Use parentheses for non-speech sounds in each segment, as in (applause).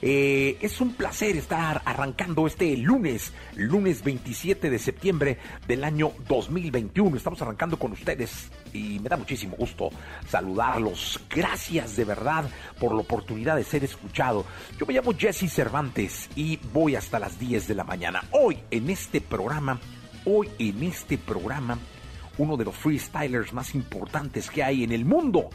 Eh, es un placer estar arrancando este lunes, lunes 27 de septiembre del año 2021. Estamos arrancando con ustedes y me da muchísimo gusto saludarlos. Gracias de verdad por la oportunidad de ser escuchado. Yo me llamo Jesse Cervantes y voy hasta las 10 de la mañana. Hoy en este programa, hoy en este programa, uno de los freestylers más importantes que hay en el mundo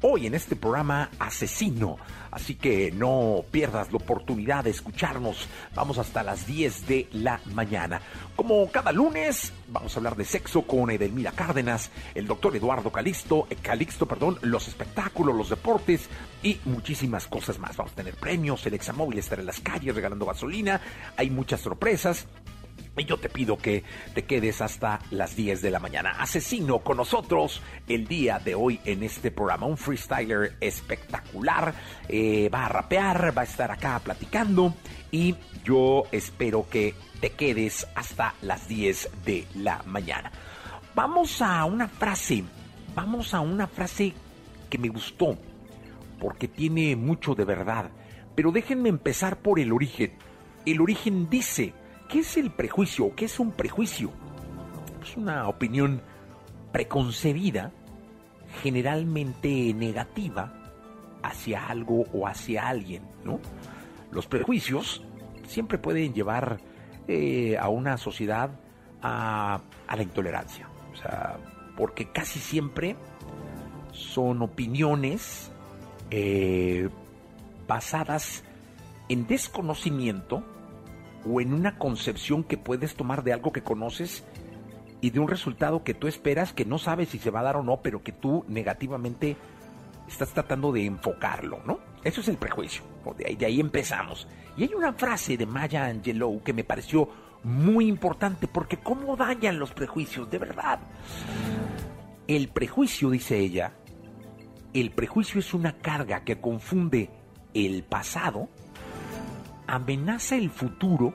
hoy en este programa Asesino. Así que no pierdas la oportunidad de escucharnos. Vamos hasta las 10 de la mañana. Como cada lunes, vamos a hablar de sexo con Edelmira Cárdenas, el doctor Eduardo Calixto, eh, perdón, los espectáculos, los deportes y muchísimas cosas más. Vamos a tener premios, el examóvil estará en las calles regalando gasolina, hay muchas sorpresas. Y yo te pido que te quedes hasta las 10 de la mañana. Asesino con nosotros el día de hoy en este programa. Un freestyler espectacular. Eh, va a rapear, va a estar acá platicando. Y yo espero que te quedes hasta las 10 de la mañana. Vamos a una frase. Vamos a una frase que me gustó. Porque tiene mucho de verdad. Pero déjenme empezar por el origen. El origen dice ¿Qué es el prejuicio? ¿Qué es un prejuicio? Es una opinión preconcebida, generalmente negativa, hacia algo o hacia alguien, ¿no? Los prejuicios siempre pueden llevar eh, a una sociedad a, la intolerancia, o sea, porque casi siempre son opiniones eh, basadas en desconocimiento, o en una concepción que puedes tomar de algo que conoces y de un resultado que tú esperas que no sabes si se va a dar o no, pero que tú negativamente estás tratando de enfocarlo, ¿no? Eso es el prejuicio. De ahí, empezamos. Y hay una frase de Maya Angelou que me pareció muy importante porque cómo dañan los prejuicios, de verdad. El prejuicio, dice ella, el prejuicio es una carga que confunde el pasado amenaza el futuro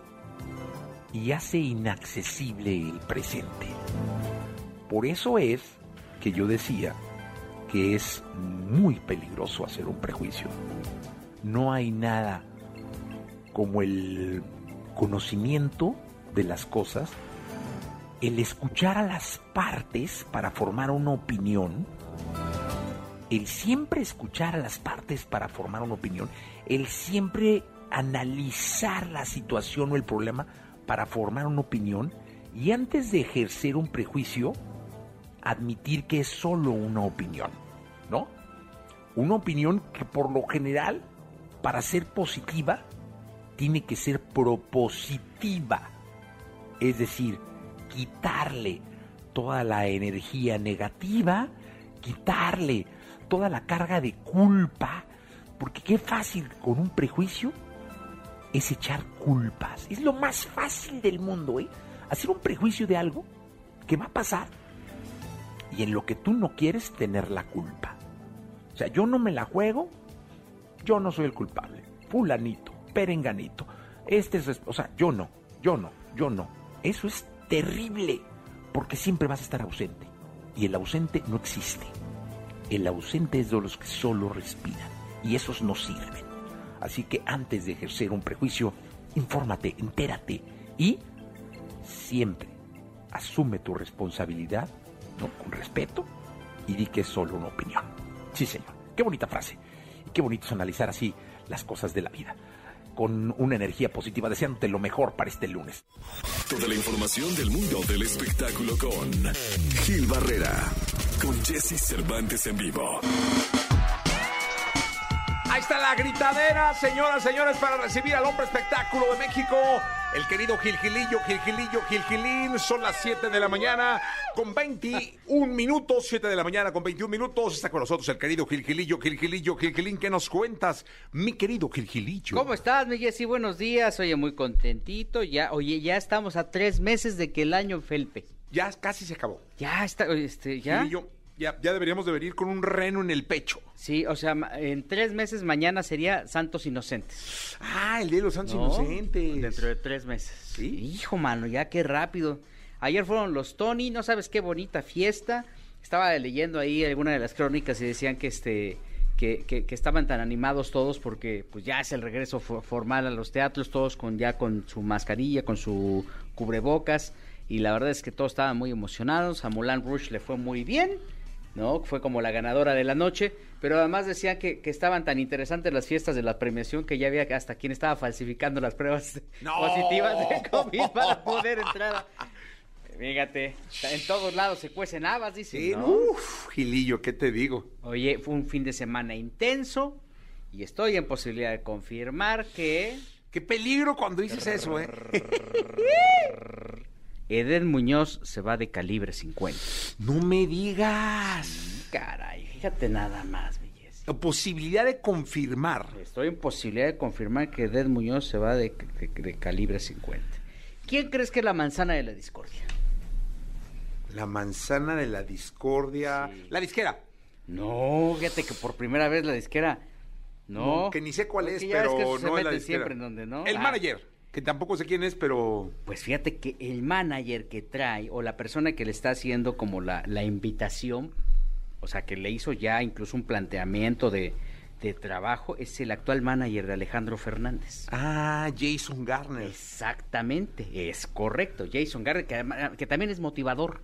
y hace inaccesible el presente. Por eso es que yo decía que es muy peligroso hacer un prejuicio. No hay nada como el conocimiento de las cosas, el escuchar a las partes para formar una opinión, el siempre escuchar a las partes para formar una opinión, el siempre analizar la situación o el problema para formar una opinión y antes de ejercer un prejuicio, admitir que es solo una opinión, ¿no? Una opinión que por lo general, para ser positiva, tiene que ser propositiva. Es decir, quitarle toda la energía negativa, quitarle toda la carga de culpa, porque qué fácil con un prejuicio es echar culpas. Es lo más fácil del mundo, ¿eh? Hacer un prejuicio de algo que va a pasar y en lo que tú no quieres tener la culpa. O sea, yo no me la juego, yo no soy el culpable. Fulanito, perenganito. Este es, o sea, yo no, yo no, yo no. Eso es terrible, porque siempre vas a estar ausente. Y el ausente no existe. El ausente es de los que solo respiran. Y esos no sirven. Así que antes de ejercer un prejuicio, infórmate, entérate y siempre asume tu responsabilidad con respeto y di que es solo una opinión. Sí, señor. Qué bonita frase. Y qué bonito es analizar así las cosas de la vida. Con una energía positiva, deseándote lo mejor para este lunes. de la información del mundo del espectáculo con Gil Barrera, con Jesse Cervantes en vivo. Ahí está la gritadera, señoras, señores, para recibir al hombre espectáculo de México, el querido Gil Gilillo, Gil Gilillo, Gil Gilín. Son las 7 de la mañana con 21 minutos, 7 de la mañana con 21 minutos. Está con nosotros el querido Gil Gilillo, Gil Gilillo, Gil Gilín. ¿Qué nos cuentas, mi querido Gil Gilillo? ¿Cómo estás, mi Jessy? Buenos días. Oye, muy contentito. Ya, oye, ya estamos a tres meses de que el año Felpe. Ya casi se acabó. Ya está, este, ya. Gilillo, ya, ya deberíamos de venir con un reno en el pecho. Sí, o sea, en tres meses mañana sería Santos Inocentes. Ah, el Día de los Santos ¿no? Inocentes. Dentro de tres meses. Sí. Hijo, mano, ya qué rápido. Ayer fueron los Tony, no sabes qué bonita fiesta. Estaba leyendo ahí alguna de las crónicas y decían que este que, que- que estaban tan animados todos porque pues ya es el regreso fo- formal a los teatros, todos con ya con su mascarilla, con su cubrebocas y la verdad es que todos estaban muy emocionados. A Mulan Rush le fue muy bien. ¿No? Fue como la ganadora de la noche, pero además decían que, que estaban tan interesantes las fiestas de la premiación que ya había hasta quien estaba falsificando las pruebas ¡No! positivas de COVID para poder entrar. Fíjate, en todos lados se cuecen habas, dicen, Sí, ¿no? Uf, Gilillo, ¿qué te digo? Oye, fue un fin de semana intenso y estoy en posibilidad de confirmar que Qué peligro cuando dices eso, ¿eh? Eden Muñoz se va de calibre 50. No me digas. Caray, fíjate nada más, belleza. La posibilidad de confirmar. Estoy en posibilidad de confirmar que Ed Muñoz se va de, de- de calibre 50. ¿Quién crees que es la manzana de la discordia? La manzana de la discordia. Sí. La disquera. No, fíjate que por primera vez la disquera. No. No, que ni sé cuál es, pero que eso se no es la disquera. siempre en donde, ¿no? El Ah, manager, que tampoco sé quién es, pero Pues fíjate que el manager que trae o la persona que le está haciendo como la, la invitación, o sea, que le hizo ya incluso un planteamiento de, de trabajo, es el actual manager de Alejandro Fernández. ah, Jason Garner. Exactamente, es correcto. Jason Garrett, que, que también es motivador.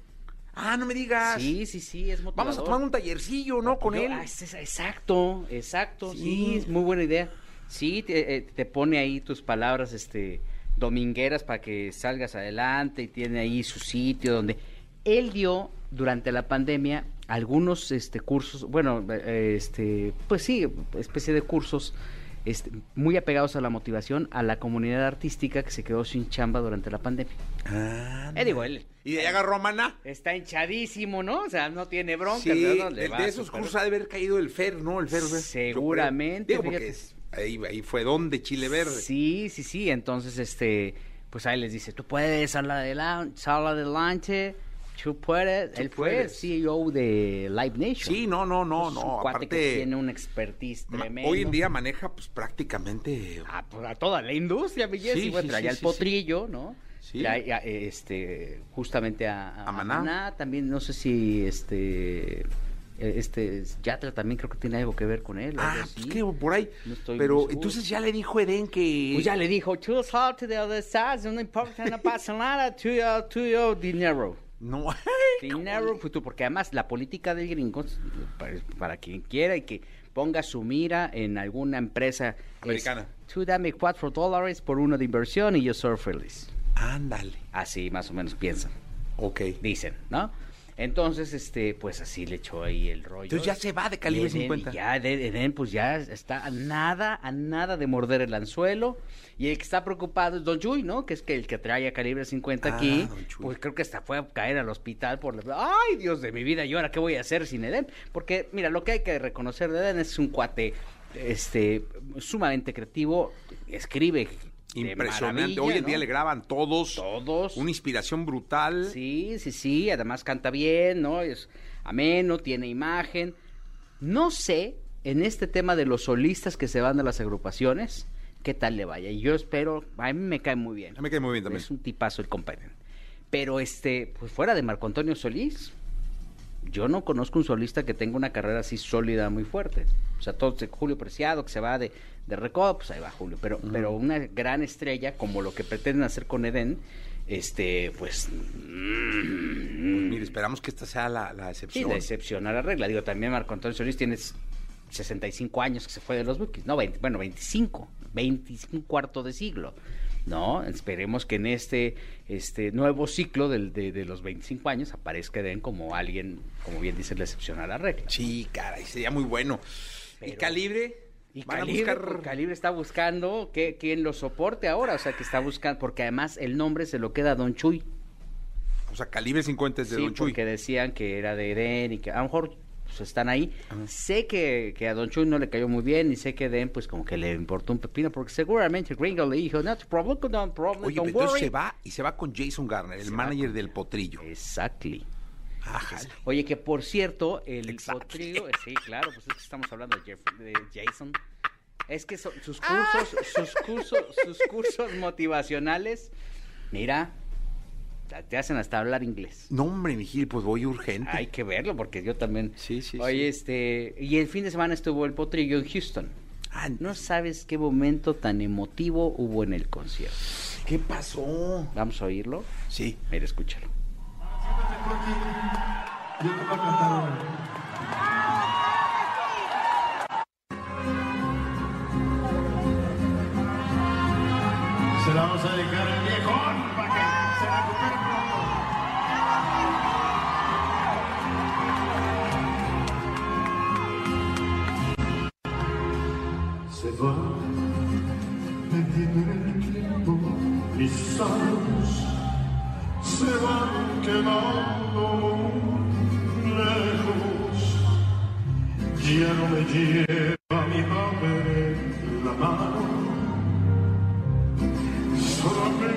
Ah, no me digas. Sí, sí, sí, es motivador. Vamos a tomar un tallercillo, ¿no? Con Yo- él. ah, es- es- exacto, exacto. Sí. Sí. es muy buena idea. Sí, te, eh, te pone ahí tus palabras este domingueras para que salgas adelante y tiene ahí su sitio donde él dio durante la pandemia algunos este cursos, bueno, eh, este pues sí, especie de cursos este, muy apegados a la motivación a la comunidad artística que se quedó sin chamba durante la pandemia. Ah, Eh, digo, él Y de ahí agarró a Maná. está hinchadísimo, ¿no? O sea, no tiene bronca. Sí, ¿no? Le de, esos cursos ha de haber caído el Fer, ¿no? El Fer. Seguramente, Digo, porque es- ahí, ahí fue donde Chile Verde. Sí, sí, sí. Entonces, este, pues ahí les dice, tú puedes, sal adelante, sal adelante, tú puedes. Tú Él fue puedes. CEO de Live Nation. Sí, no, no, no, Es un no. que Aparte, tiene un expertise tremendo. hoy en día maneja pues prácticamente A, pues, a toda la industria, mi Jessy, Sí, bueno, sí, traía sí, el sí, potrillo, ¿no? Sí. Trae, a, este, justamente a, A Maná. también, no sé si, este, eh, este, Yatra también creo que tiene algo que ver con él. algo Ah, así. pues que por ahí. No Pero entonces ya le dijo Eden que. Pues ya le dijo, tú sal to the other side, no importa, no pasa nada, tuyo, tuyo, dinero. No. (laughs) Dinero, pues tú, porque además la política del gringo, para, para quien quiera y que ponga su mira en alguna empresa es, Americana. tú dame cuatro dólares por uno de inversión y yo soy feliz. Ándale. Así más o menos piensan, Ok. dicen, ¿no? Entonces, este, pues así le echó ahí el rollo. Entonces ya se va de calibre Eden, 50. Ya, Eden, pues ya está a nada, a nada de morder el anzuelo. Y el que está preocupado es Don Chuy, ¿no? Que es que el que trae a calibre 50 Ah, aquí, pues creo que hasta fue a caer al hospital por la... ¡Ay, Dios de mi vida! ¿Y ahora qué voy a hacer sin Eden? Porque, mira, lo que hay que reconocer de Eden es un cuate este sumamente creativo, escribe Impresionante. Hoy en día le graban todos. Todos. Una inspiración brutal. Sí, sí, sí, además canta bien, ¿no? Es ameno, tiene imagen. No sé, en este tema de los solistas que se van de las agrupaciones, qué tal le vaya. Y yo espero, a mí me cae muy bien. A mí me cae muy bien también. Es un tipazo el compadre. Pero este, pues fuera de Marco Antonio Solís, yo no conozco un solista que tenga una carrera así sólida, muy fuerte. O sea, todo Julio Preciado, que se va de, de Recodo, pues ahí va Julio. Pero, pero una gran estrella, como lo que pretenden hacer con Eden, este, pues... mm, Mire, esperamos que esta sea la, la Sí, excepción. la excepción a la regla. Digo, también Marco Antonio Solís tiene 65 años que se fue de los Bukis. No, 20, bueno, 25. 25 cuarto de siglo. ¿No? Esperemos que en este, este nuevo ciclo del, de, de los 25 años aparezca Den como alguien, como bien dice, la excepción a la regla. Sí, caray, sería muy bueno. ¿Y Pero- Calibre? Y Van a Calibre, buscar- pues, Calibre está buscando que quien lo soporte ahora, o sea, que está buscando, porque además el nombre se lo queda a Don Chuy. O sea, Calibre 50 es de sí, Don Chuy. porque decían que era de Eden y que a lo mejor pues, están ahí. Sé que, que a Don Chuy no le cayó muy bien y sé que Den pues como que le importó un pepino porque seguramente Gringo le dijo, no problem, no problem, Oye, don't pero entonces worry". se va y se va con Jason Garner, el Se manager con- del potrillo. Exactly. Ajá. Oye, que por cierto, el Exactly. potrillo, eh, sí, claro, pues es que estamos hablando de, Jeff- de Jason. Es que sus Ah. cursos, sus cursos, sus cursos motivacionales, mira, te hacen hasta hablar inglés. No, hombre, mi Gil, pues voy urgente. Hay que verlo porque yo también. Sí, sí, Oye, sí. este, y el fin de semana estuvo el potrillo en Houston. Ah, No sabes qué momento tan emotivo hubo en el concierto. ¿Qué pasó? Vamos a oírlo. Sí. Mira, escúchalo. Se la vamos a dedicar Se va. Perdiendo en el tiempo mis años se van quedando lejos. Ya no me lleva mi padre en la mano. Solamente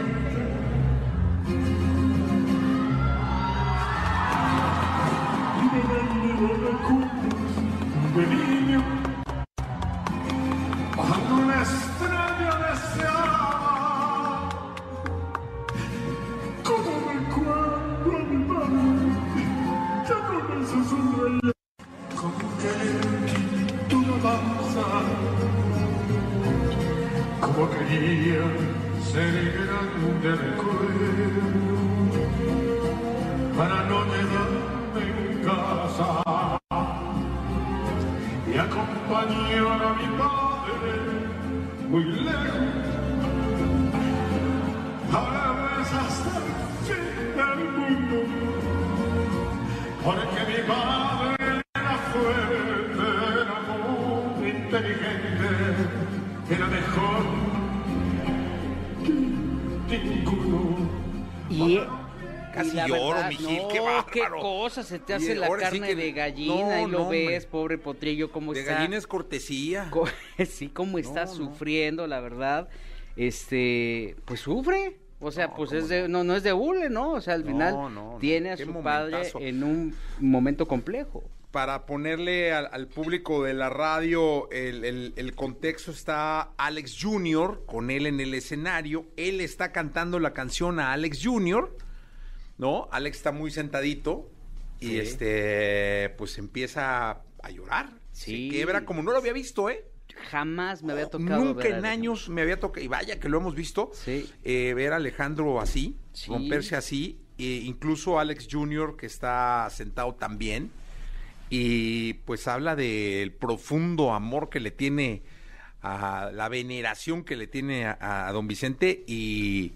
como quería ser grande recuerdo para no quedarme en casa y acompañar a mi padre muy lejos a veces hasta el fin del mundo porque mi padre Casi la lloro, verdad, mijil, no, qué bárbaro. cosa, se te Y hace la sí carne que- de gallina no, y lo no, hombre. ves, pobre potrillo, cómo De está. gallina es cortesía. (laughs) co- sí, cómo está No, no. sufriendo, la verdad. Este, pues sufre. O sea, No, pues es de, no, no es de hule, ¿no? O sea, al final no, no. tiene a Qué su padre en un momento complejo. Para ponerle al, al público de la radio el, el- el contexto está Alex Jr. con él en el escenario. Él está cantando la canción a Alex Jr. ¿No? Alex está muy sentadito y Sí. este pues empieza a llorar. Sí. Se quiebra como no lo había visto, ¿eh? Jamás me había tocado. Nunca ver en años me había tocado, y vaya que lo hemos visto, Sí. eh, ver a Alejandro así, Sí. romperse así, e incluso Alex Jr. que está sentado también, y pues habla del profundo amor que le tiene a la veneración que le tiene a, a don Vicente y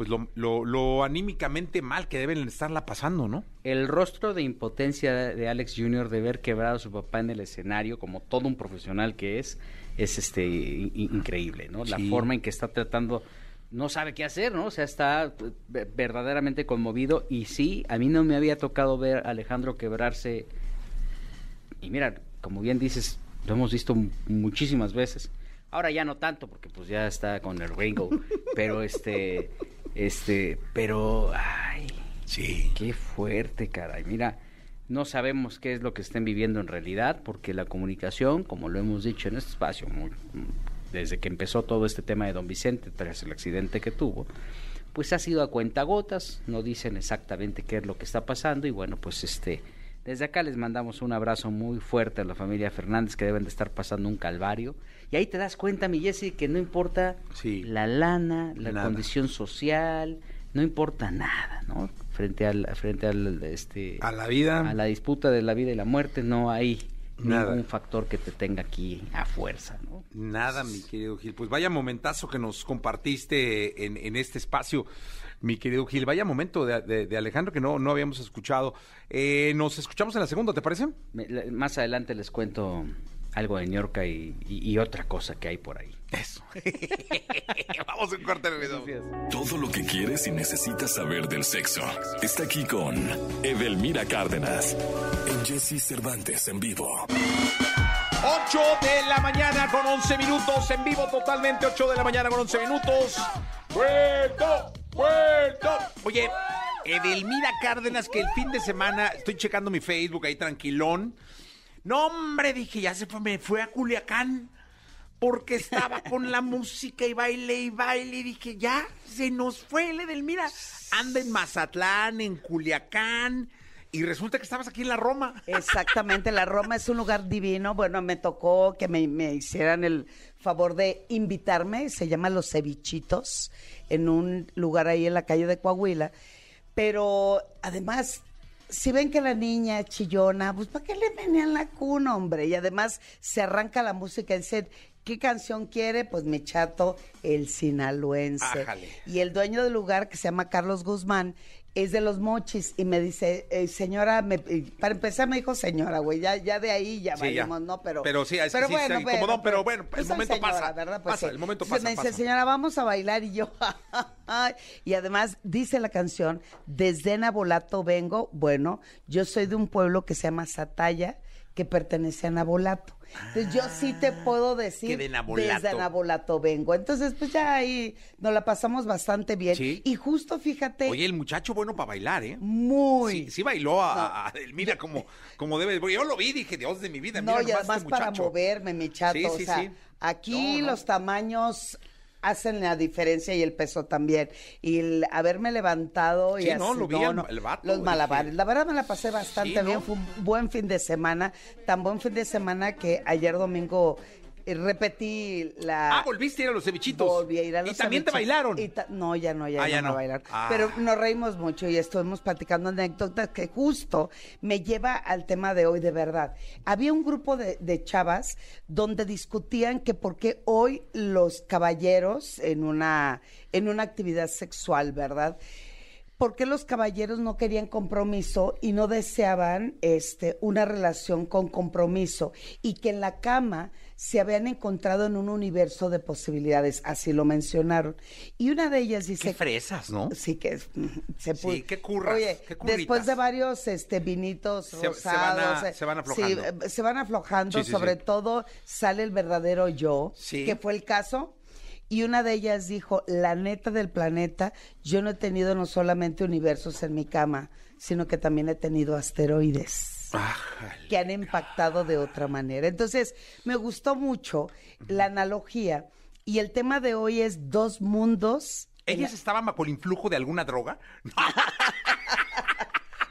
pues lo, lo- lo anímicamente mal que deben estarla pasando, ¿no? El rostro de impotencia de Alex Jr. de ver quebrado a su papá en el escenario, como todo un profesional que es, es este in- increíble, ¿no? La forma en que está tratando, no sabe qué hacer, ¿no? O sea, está eh, verdaderamente conmovido y sí, a mí no me había tocado ver a Alejandro quebrarse. Y mira, como bien dices, lo hemos visto mu- muchísimas veces. Ahora ya no tanto, porque pues ya está con el Ringo, (laughs) pero este, este, pero, ay, Sí. Qué fuerte, caray. Mira, no sabemos qué es lo que estén viviendo en realidad, porque la comunicación, como lo hemos dicho en este espacio, muy- desde que empezó todo este tema de don Vicente tras el accidente que tuvo, pues ha sido a cuentagotas, no dicen exactamente qué es lo que está pasando y bueno, pues este, desde acá les mandamos un abrazo muy fuerte a la familia Fernández que deben de estar pasando un calvario. Y ahí te das cuenta, mi Jessy, que no importa Sí. la lana, la Nada. condición social, no importa nada, ¿no? Frente al, frente al, este, A la vida. a la disputa de la vida y la muerte, no hay Nada. ningún factor que te tenga aquí a fuerza, ¿no? Nada, mi querido Gil. Pues vaya momentazo que nos compartiste en, en este espacio, mi querido Gil. Vaya momento de, de- de Alejandro que no, no habíamos escuchado. Eh, nos escuchamos en la segunda, ¿te parece? Me- la- Más adelante les cuento algo de Ñorca y, y- y otra cosa que hay por ahí. Eso. (laughs) Vamos a un corte de video. Todo lo que quieres y necesitas saber del sexo está aquí con Edelmira Cárdenas en Jesse Cervantes en vivo. 8 de la mañana con 11 minutos en vivo totalmente. 8 de la mañana con 11 minutos. ¡Vuelto! ¡Vuelto! Oye, Edelmira Cárdenas, que el fin de semana estoy checando mi Facebook ahí tranquilón. No, hombre, dije, ya se fue, me fue a Culiacán. Porque estaba (laughs) con la música y baile y baile. Y dije, ya, se nos fue el Edelmira. Anda en Mazatlán, en Culiacán. Y resulta que estabas aquí en la Roma. Exactamente, la Roma es un lugar divino. Bueno, me tocó que me, me hicieran el favor de invitarme, se llama Los Cevichitos, en un lugar ahí en la calle de Coahuila. Pero además, si ven que la niña chillona, pues ¿para qué le menean la cuna, hombre? Y además se arranca la música y dicen, ¿qué canción quiere? Pues mi chato, el sinaloense. Ájale. Y el dueño del lugar, que se llama Carlos Guzmán, es de los mochis y me dice, eh, señora, me- eh, para empezar me dijo señora, güey, ya, ya de ahí ya Sí, ya. ¿no? Pero, Pero sí, es que sí está incomodón, pero bueno, el momento pasa, pasa, el momento pasa, Me dice, pasa. señora, vamos a bailar y yo, (laughs) y además dice la canción, desde Nabolato vengo, bueno, yo soy de un pueblo que se llama Sataya, que pertenece a Nabolato. Entonces yo sí te puedo decir Ah, que de Nabolato. desde Nabolato vengo. Entonces, pues ya ahí nos la pasamos bastante bien. Sí. Y justo fíjate, Oye, el muchacho bueno para bailar, ¿eh? muy. Sí, sí bailó a, a Edelmira como, como debe. Porque yo lo vi, dije, Dios de mi vida, No, mira y nomás además este para moverme, mi chato. Sí, o sí, sea, sí. aquí No, no. los tamaños hacen la diferencia y el peso también. Y el haberme levantado y Sí, así, no, lo vi el- el vato, los malabares. La verdad me la pasé bastante Sí, bien. ¿no? Fue un buen fin de semana. Tan buen fin de semana que ayer domingo repetí la... Ah, volviste a ir a los cevichitos. Volví a ir a los Y también te bailaron. Y ta- no, ya no, ya, Ah, ya no, no. me bailaron. Ah. Pero nos reímos mucho y estuvimos platicando anécdotas que justo me lleva al tema de hoy de verdad. Había un grupo de, de chavas donde discutían que por qué hoy los caballeros en una, en una actividad sexual, ¿verdad? ¿Por qué los caballeros no querían compromiso y no deseaban este, una relación con compromiso? Y que en la cama se habían encontrado en un universo de posibilidades, así lo mencionaron. Y una de ellas dice... Qué fresas, ¿no? Sí, que es- se Sí, pu- qué curras, Oye, qué después de varios este vinitos Se- se rosados, van a- eh, se van sí, aflojando. eh, se van aflojando, Sí, sí, sobre sí. todo sale el verdadero yo, Sí. que fue el caso. Y una de ellas dijo, la neta del planeta, yo no he tenido no solamente universos en mi cama, sino que también he tenido asteroides Que han impactado de otra manera. Entonces, me gustó mucho la analogía y el tema de hoy es dos mundos. ¿Ellas estaban bajo el influjo de alguna droga? (laughs)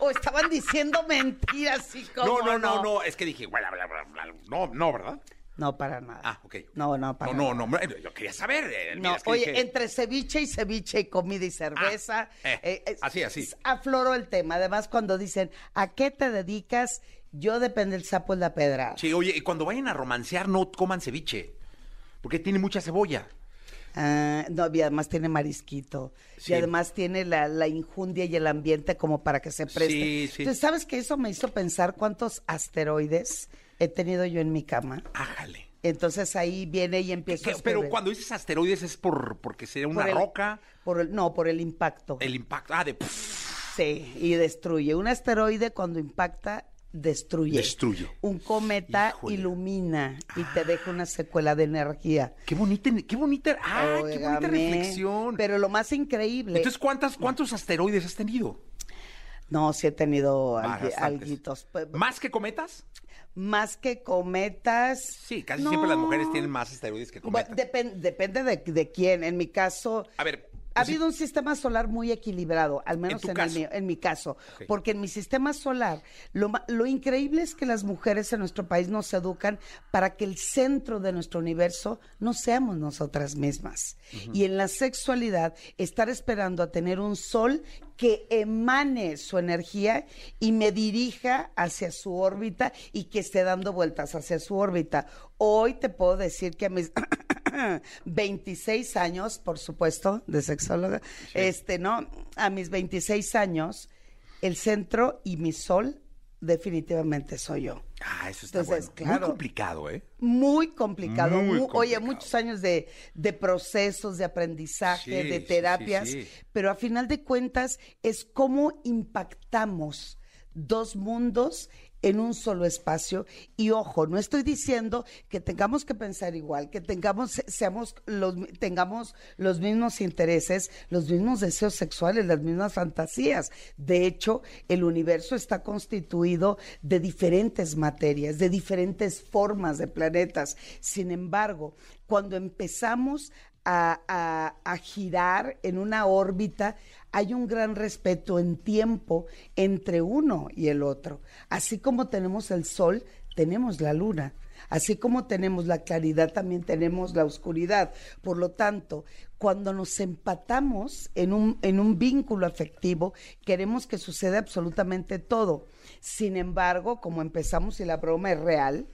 O estaban diciendo mentiras, como No, no, no, no, es que dije, bla, bla, bla, bla. no, no, ¿verdad? No, para nada. Ah, ok. No, no, para No, no, nada. no, hombre, yo quería saber. eh, No, es que oye, dije- entre ceviche y ceviche y comida y cerveza. Ah, eh, eh, así, así. Afloró el tema. Además, cuando dicen, ¿a qué te dedicas? Yo depende del sapo es la pedra. Sí, oye, y cuando vayan a romancear, no coman ceviche. Porque tiene mucha cebolla. Ah, no, y además tiene marisquito. Sí. Y además tiene la, la injundia y el ambiente como para que se preste. Sí, sí. Entonces, ¿sabes qué? Eso me hizo pensar cuántos asteroides he tenido yo en mi cama. Ájale. Entonces ahí viene y empiezo ¿Qué- a pero escribir. cuando dices asteroides es por porque sería una Por el- roca, Por el, no, por el impacto. el impacto. Ah, de. Sí, y destruye. Un asteroide cuando impacta, destruye. Destruye. Un cometa Híjole. ilumina y te deja una secuela de energía. qué bonita, qué bonita. Ah, qué bonita reflexión. Pero lo más increíble. Entonces, ¿cuántas, ¿cuántos asteroides has tenido? no, sí he tenido Ah, alguitos. ¿Más que cometas? Más que cometas. Sí, casi no. siempre las mujeres tienen más asteroides que cometas. depen- depende de, de quién. En mi caso. A ver, ha habido un sistema solar muy equilibrado, al menos en, el mío- en mi caso, porque en mi sistema solar lo, lo increíble es que las mujeres en nuestro país nos educan para que el centro de nuestro universo no seamos nosotras mismas. Y en la sexualidad, estar esperando a tener un sol que emane su energía y me dirija hacia su órbita y que esté dando vueltas hacia su órbita. Hoy te puedo decir que a mis (coughs) 26 años, por supuesto, de sexóloga, este, ¿no? A mis 26 años, el centro y mi sol definitivamente soy yo. Ah, eso está Entonces, bueno. claro. Muy complicado, ¿eh? Muy complicado. Muy mu- Oye, muchos años de, de procesos, de aprendizaje, Sí, de terapias, sí, sí. pero a final de cuentas es cómo impactamos dos mundos en un solo espacio y ojo, no estoy diciendo que tengamos que pensar igual, que tengamos se- seamos los tengamos los mismos intereses, los mismos deseos sexuales, las mismas fantasías. De hecho, el universo está constituido de diferentes materias, de diferentes formas de planetas. Sin embargo, cuando empezamos a, girar en una órbita, hay un gran respeto en tiempo entre uno y el otro. Así como tenemos el sol, tenemos la luna. Así como tenemos la claridad, también tenemos la oscuridad. Por lo tanto, cuando nos empatamos en un, en un vínculo afectivo, queremos que suceda absolutamente todo. Sin embargo, como empezamos y la broma es real,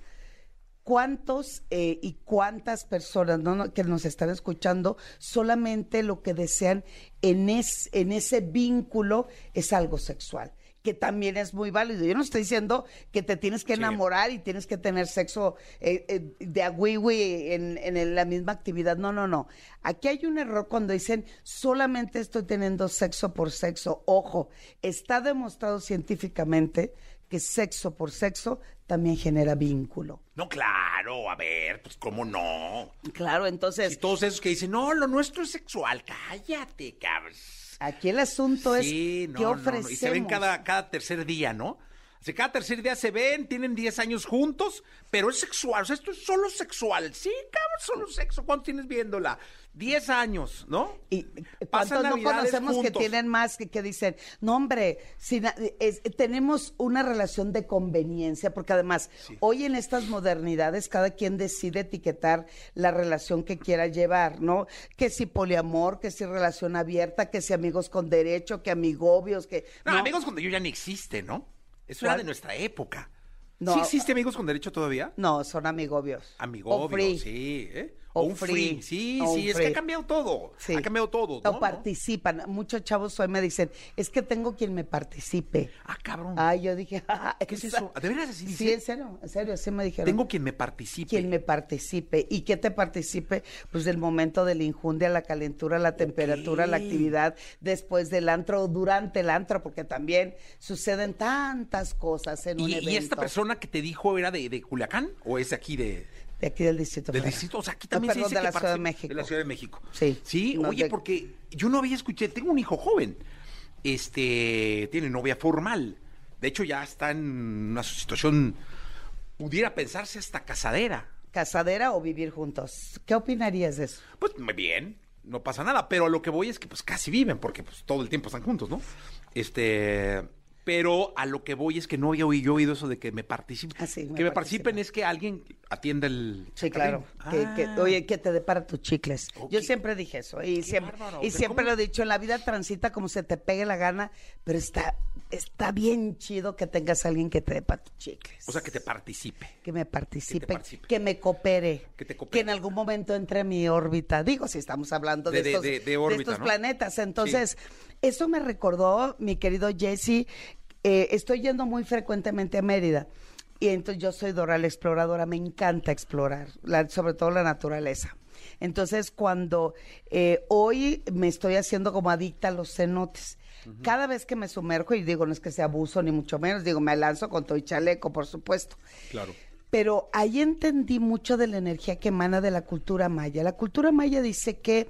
cuántos eh, y cuántas personas que nos están escuchando solamente lo que desean en, es, en ese vínculo es algo sexual que también es muy válido. Yo no estoy diciendo que te tienes que Sí. enamorar y tienes que tener sexo eh, eh, de a güey en, en la misma actividad. No, no, no. Aquí hay un error cuando dicen solamente estoy teniendo sexo por sexo. Ojo, está demostrado científicamente que sexo por sexo también genera vínculo. No, claro, a ver, pues cómo no. Claro, entonces, Y todos esos que dicen, no, lo nuestro es sexual, cállate, cabrón. aquí el asunto Sí, es no, qué no, no, ofrecemos. Y se ven cada, cada tercer día, ¿no? Sea, cada tercer día se ven, tienen 10 años juntos, pero es sexual. O sea, esto es solo sexual. Sí, cabrón, solo sexo. ¿Cuánto tienes viéndola? 10 años, ¿no? Y cuántos no conocemos que tienen más que, que dicen, no hombre, si es- tenemos una relación de conveniencia, porque además hoy en estas modernidades cada quien decide etiquetar la relación que quiera llevar, ¿no? Que si poliamor, que si relación abierta, que si amigos con derecho, que amigobios, que... No, no. amigos con derecho ya ni existe, ¿no? Eso era de nuestra época. No. ¿Sí existe amigos con derecho todavía? No, son amigobios. Amigobios, sí, ¿eh? O O un free, free. sí, O sí, es que ha cambiado todo. Sí. Ha cambiado todo, O ¿no? participan. Muchos chavos hoy me dicen, es que tengo quien me participe. Ah, cabrón. Ay, yo dije, (laughs) "Ah, ¿Qué es eso? ¿De veras así Sí, en serio, en serio, así me dijeron. Tengo quien me participe. quien me participe. ¿Y qué te participe? Pues del momento de la injundia, la calentura, la temperatura, la actividad, después del antro o durante el antro, porque también suceden tantas cosas en un ¿Y, evento. y esta persona que te dijo era de, de Culiacán o es de aquí de, De aquí del Distrito del Federal. distrito? O sea, aquí No, también perdón, se dice de que la Ciudad de México. De la Ciudad de México. Sí. Sí, No, oye, de- porque yo no había escuchado, tengo un hijo joven, este, tiene novia formal. De hecho, ya está en una situación, pudiera pensarse hasta casadera. ¿Casadera o vivir juntos? ¿Qué opinarías de eso? Pues muy bien, no pasa nada, pero a lo que voy es que pues casi viven, porque pues todo el tiempo están juntos, ¿no? Este, pero a lo que voy es que no había oído, yo oído eso de que me participen. Ah, sí, que me participen es que alguien atienda el... Sí, claro. Que, que- Ah. oye, que te depara tus chicles. Yo siempre dije eso. Y siempre, bárbaro. y siempre ¿cómo? lo he dicho, en la vida transita como se te pegue la gana, pero está, está bien chido que tengas a alguien que te depara tus chicles. O sea, que te participe. que me participe, que, participe. me coopere, Que te coopere. en algún momento entre a mi órbita. Digo, si estamos hablando de, estos, de- de de órbita, estos ¿no? planetas. Entonces, eso me recordó, mi querido Jesse, eh, estoy yendo muy frecuentemente a Mérida. Y entonces yo soy Doral exploradora, me encanta explorar, la- sobre todo la naturaleza. Entonces, cuando eh, hoy me estoy haciendo como adicta a los cenotes, cada vez que me sumerjo, y digo, no es que sea abuso ni mucho menos, digo, me lanzo con todo y chaleco, por supuesto. Claro. Pero ahí entendí mucho de la energía que emana de la cultura maya. La cultura maya dice que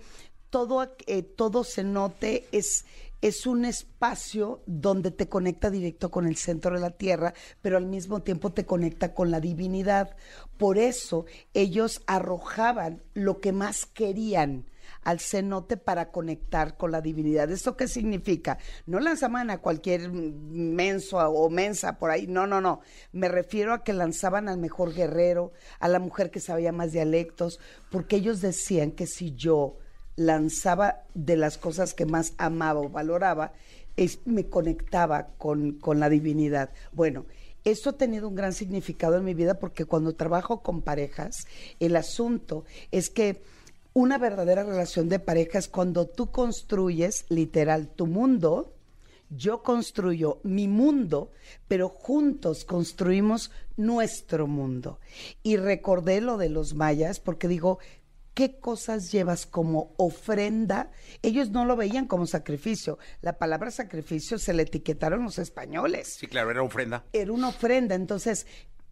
todo, eh, todo cenote es, es un espacio donde te conecta directo con el centro de la tierra, pero al mismo tiempo te conecta con la divinidad. Por eso ellos arrojaban lo que más querían al cenote para conectar con la divinidad. ¿Esto qué significa? No lanzaban a cualquier menso o mensa por ahí, no, no, no. Me refiero a que lanzaban al mejor guerrero, a la mujer que sabía más dialectos, porque ellos decían que si yo lanzaba de las cosas que más amaba o valoraba, es, me conectaba con, con la divinidad. Bueno, esto ha tenido un gran significado en mi vida porque cuando trabajo con parejas, el asunto es que una verdadera relación de pareja es cuando tú construyes literal tu mundo, yo construyo mi mundo, pero juntos construimos nuestro mundo. Y recordé lo de los mayas porque digo, ¿qué cosas llevas como ofrenda? Ellos no lo veían como sacrificio. La palabra sacrificio se le etiquetaron los españoles. Sí, claro, era ofrenda. Era una ofrenda. Entonces,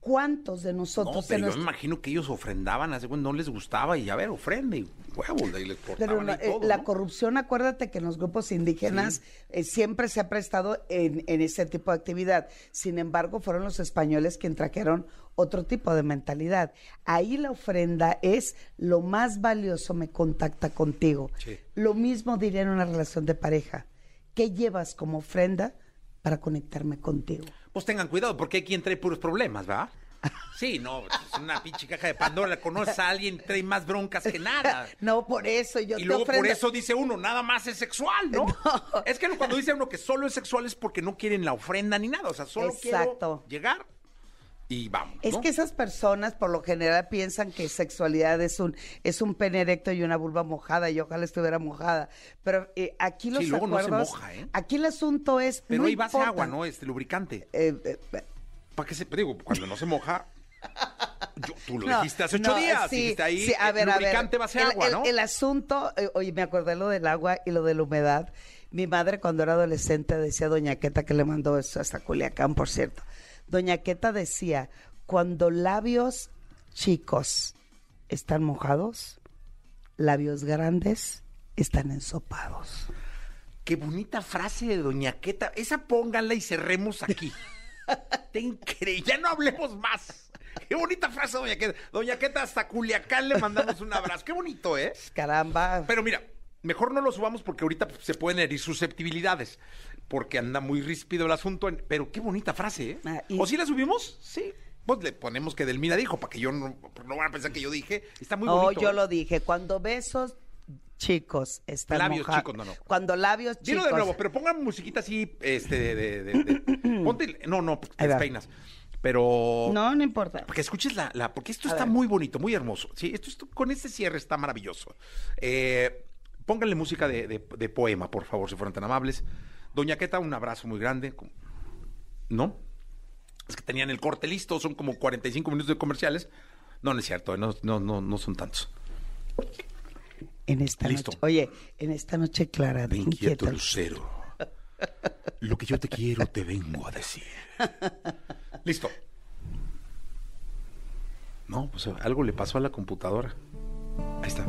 ¿cuántos de No, nosotros... pero en yo nuestro- me imagino que ellos ofrendaban, hace no les gustaba y a ver, ofrende y huevos, de ahí les Pero la, y todo, eh, la ¿no? corrupción, acuérdate que en los grupos indígenas eh, siempre se ha prestado en, en ese tipo de actividad. Sin embargo, fueron los españoles quienes trajeron otro tipo de mentalidad. Ahí la ofrenda es lo más valioso, me contacta contigo. Sí. Lo mismo diría en una relación de pareja. ¿Qué llevas como ofrenda para conectarme contigo? Pues tengan cuidado, porque hay quien trae puros problemas, ¿verdad? Sí, no, es una pinche caja de Pandora, conoces a alguien, trae más broncas que nada. (laughs) No, por eso yo y te luego por eso dice uno, nada más es sexual, (laughs) ¿no? Es que cuando dice uno que solo es sexual es porque no quieren la ofrenda ni nada, o sea, solo Exacto. quiero llegar y vamos, Es ¿no? que esas personas por lo general piensan que sexualidad es un es un pene erecto y una vulva mojada y ojalá estuviera mojada. Pero eh, aquí los Sí, luego no se acuerdos, moja, ¿eh? aquí el asunto es Pero no ahí base importa. agua, ¿no? Este lubricante. Eh, eh, ¿Para qué se digo, cuando no se moja? (laughs) yo- tú lo no, dijiste hace ocho no, días, sí, dijiste ahí, sí, a ver, a ver. lubricante base el, agua, el- ¿no? el asunto, eh, oye, me acordé lo del agua y lo de la humedad. Mi madre cuando era adolescente decía Doña Queta que le mandó eso hasta Culiacán, por cierto. Doña Queta decía, cuando labios chicos están mojados, labios grandes están ensopados. Qué bonita frase de Doña Queta. Esa pónganla y cerremos aquí. (laughs) Te increíble. Ya no hablemos más. Qué bonita frase, Doña Queta. Doña Queta, hasta Culiacán le mandamos un abrazo. Qué bonito, ¿eh? Caramba. Pero mira, mejor no lo subamos porque ahorita se pueden herir susceptibilidades. Porque anda muy ríspido el asunto. en- Pero qué bonita frase, ¿eh? Ah, y- ¿O si la subimos? Sí. Pues le ponemos que Delmira dijo, para que yo no, no van a pensar que yo dije. Está muy No, bonito. yo ¿eh? lo dije. Cuando besos chicos están Labios chicos, no, no. Cuando labios Dilo chicos. de nuevo, pero pongan musiquita así, este, de, de- de- de- (clears throat) ponte, no, no, te despeinas, pero... No, no importa. Porque escuches la, la- porque esto A está ver. muy bonito, muy hermoso, sí, esto, esto- con este cierre está maravilloso. Eh, pónganle música de poema, por favor, si fueran tan amables. Doña Queta, un abrazo muy grande, ¿no? Es que tenían el corte listo, son como 45 minutos de comerciales. No, no es cierto, no, no, no, no son tantos. En esta Listo. noche. Oye, en esta noche clara de De inquieto lucero. (laughs) Lo que yo te quiero te vengo a decir. Listo. No, pues algo le pasó a la computadora. Ahí está.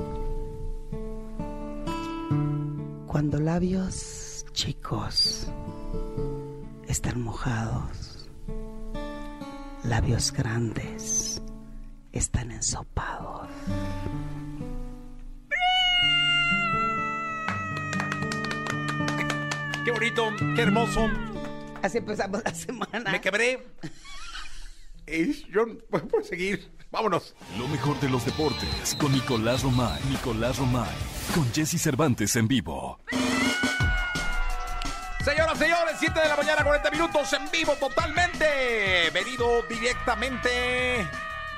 Cuando labios chicos están mojados, labios grandes están ensopados. Qué bonito, qué hermoso. Así empezamos la semana. Me quebré. Y yo puedo seguir. Vámonos. Lo mejor de los deportes con Nicolás Romay. Nicolás Romay. Con Jesse Cervantes en vivo. Señoras, señores, 7 de la mañana, 40 minutos en vivo totalmente. Venido directamente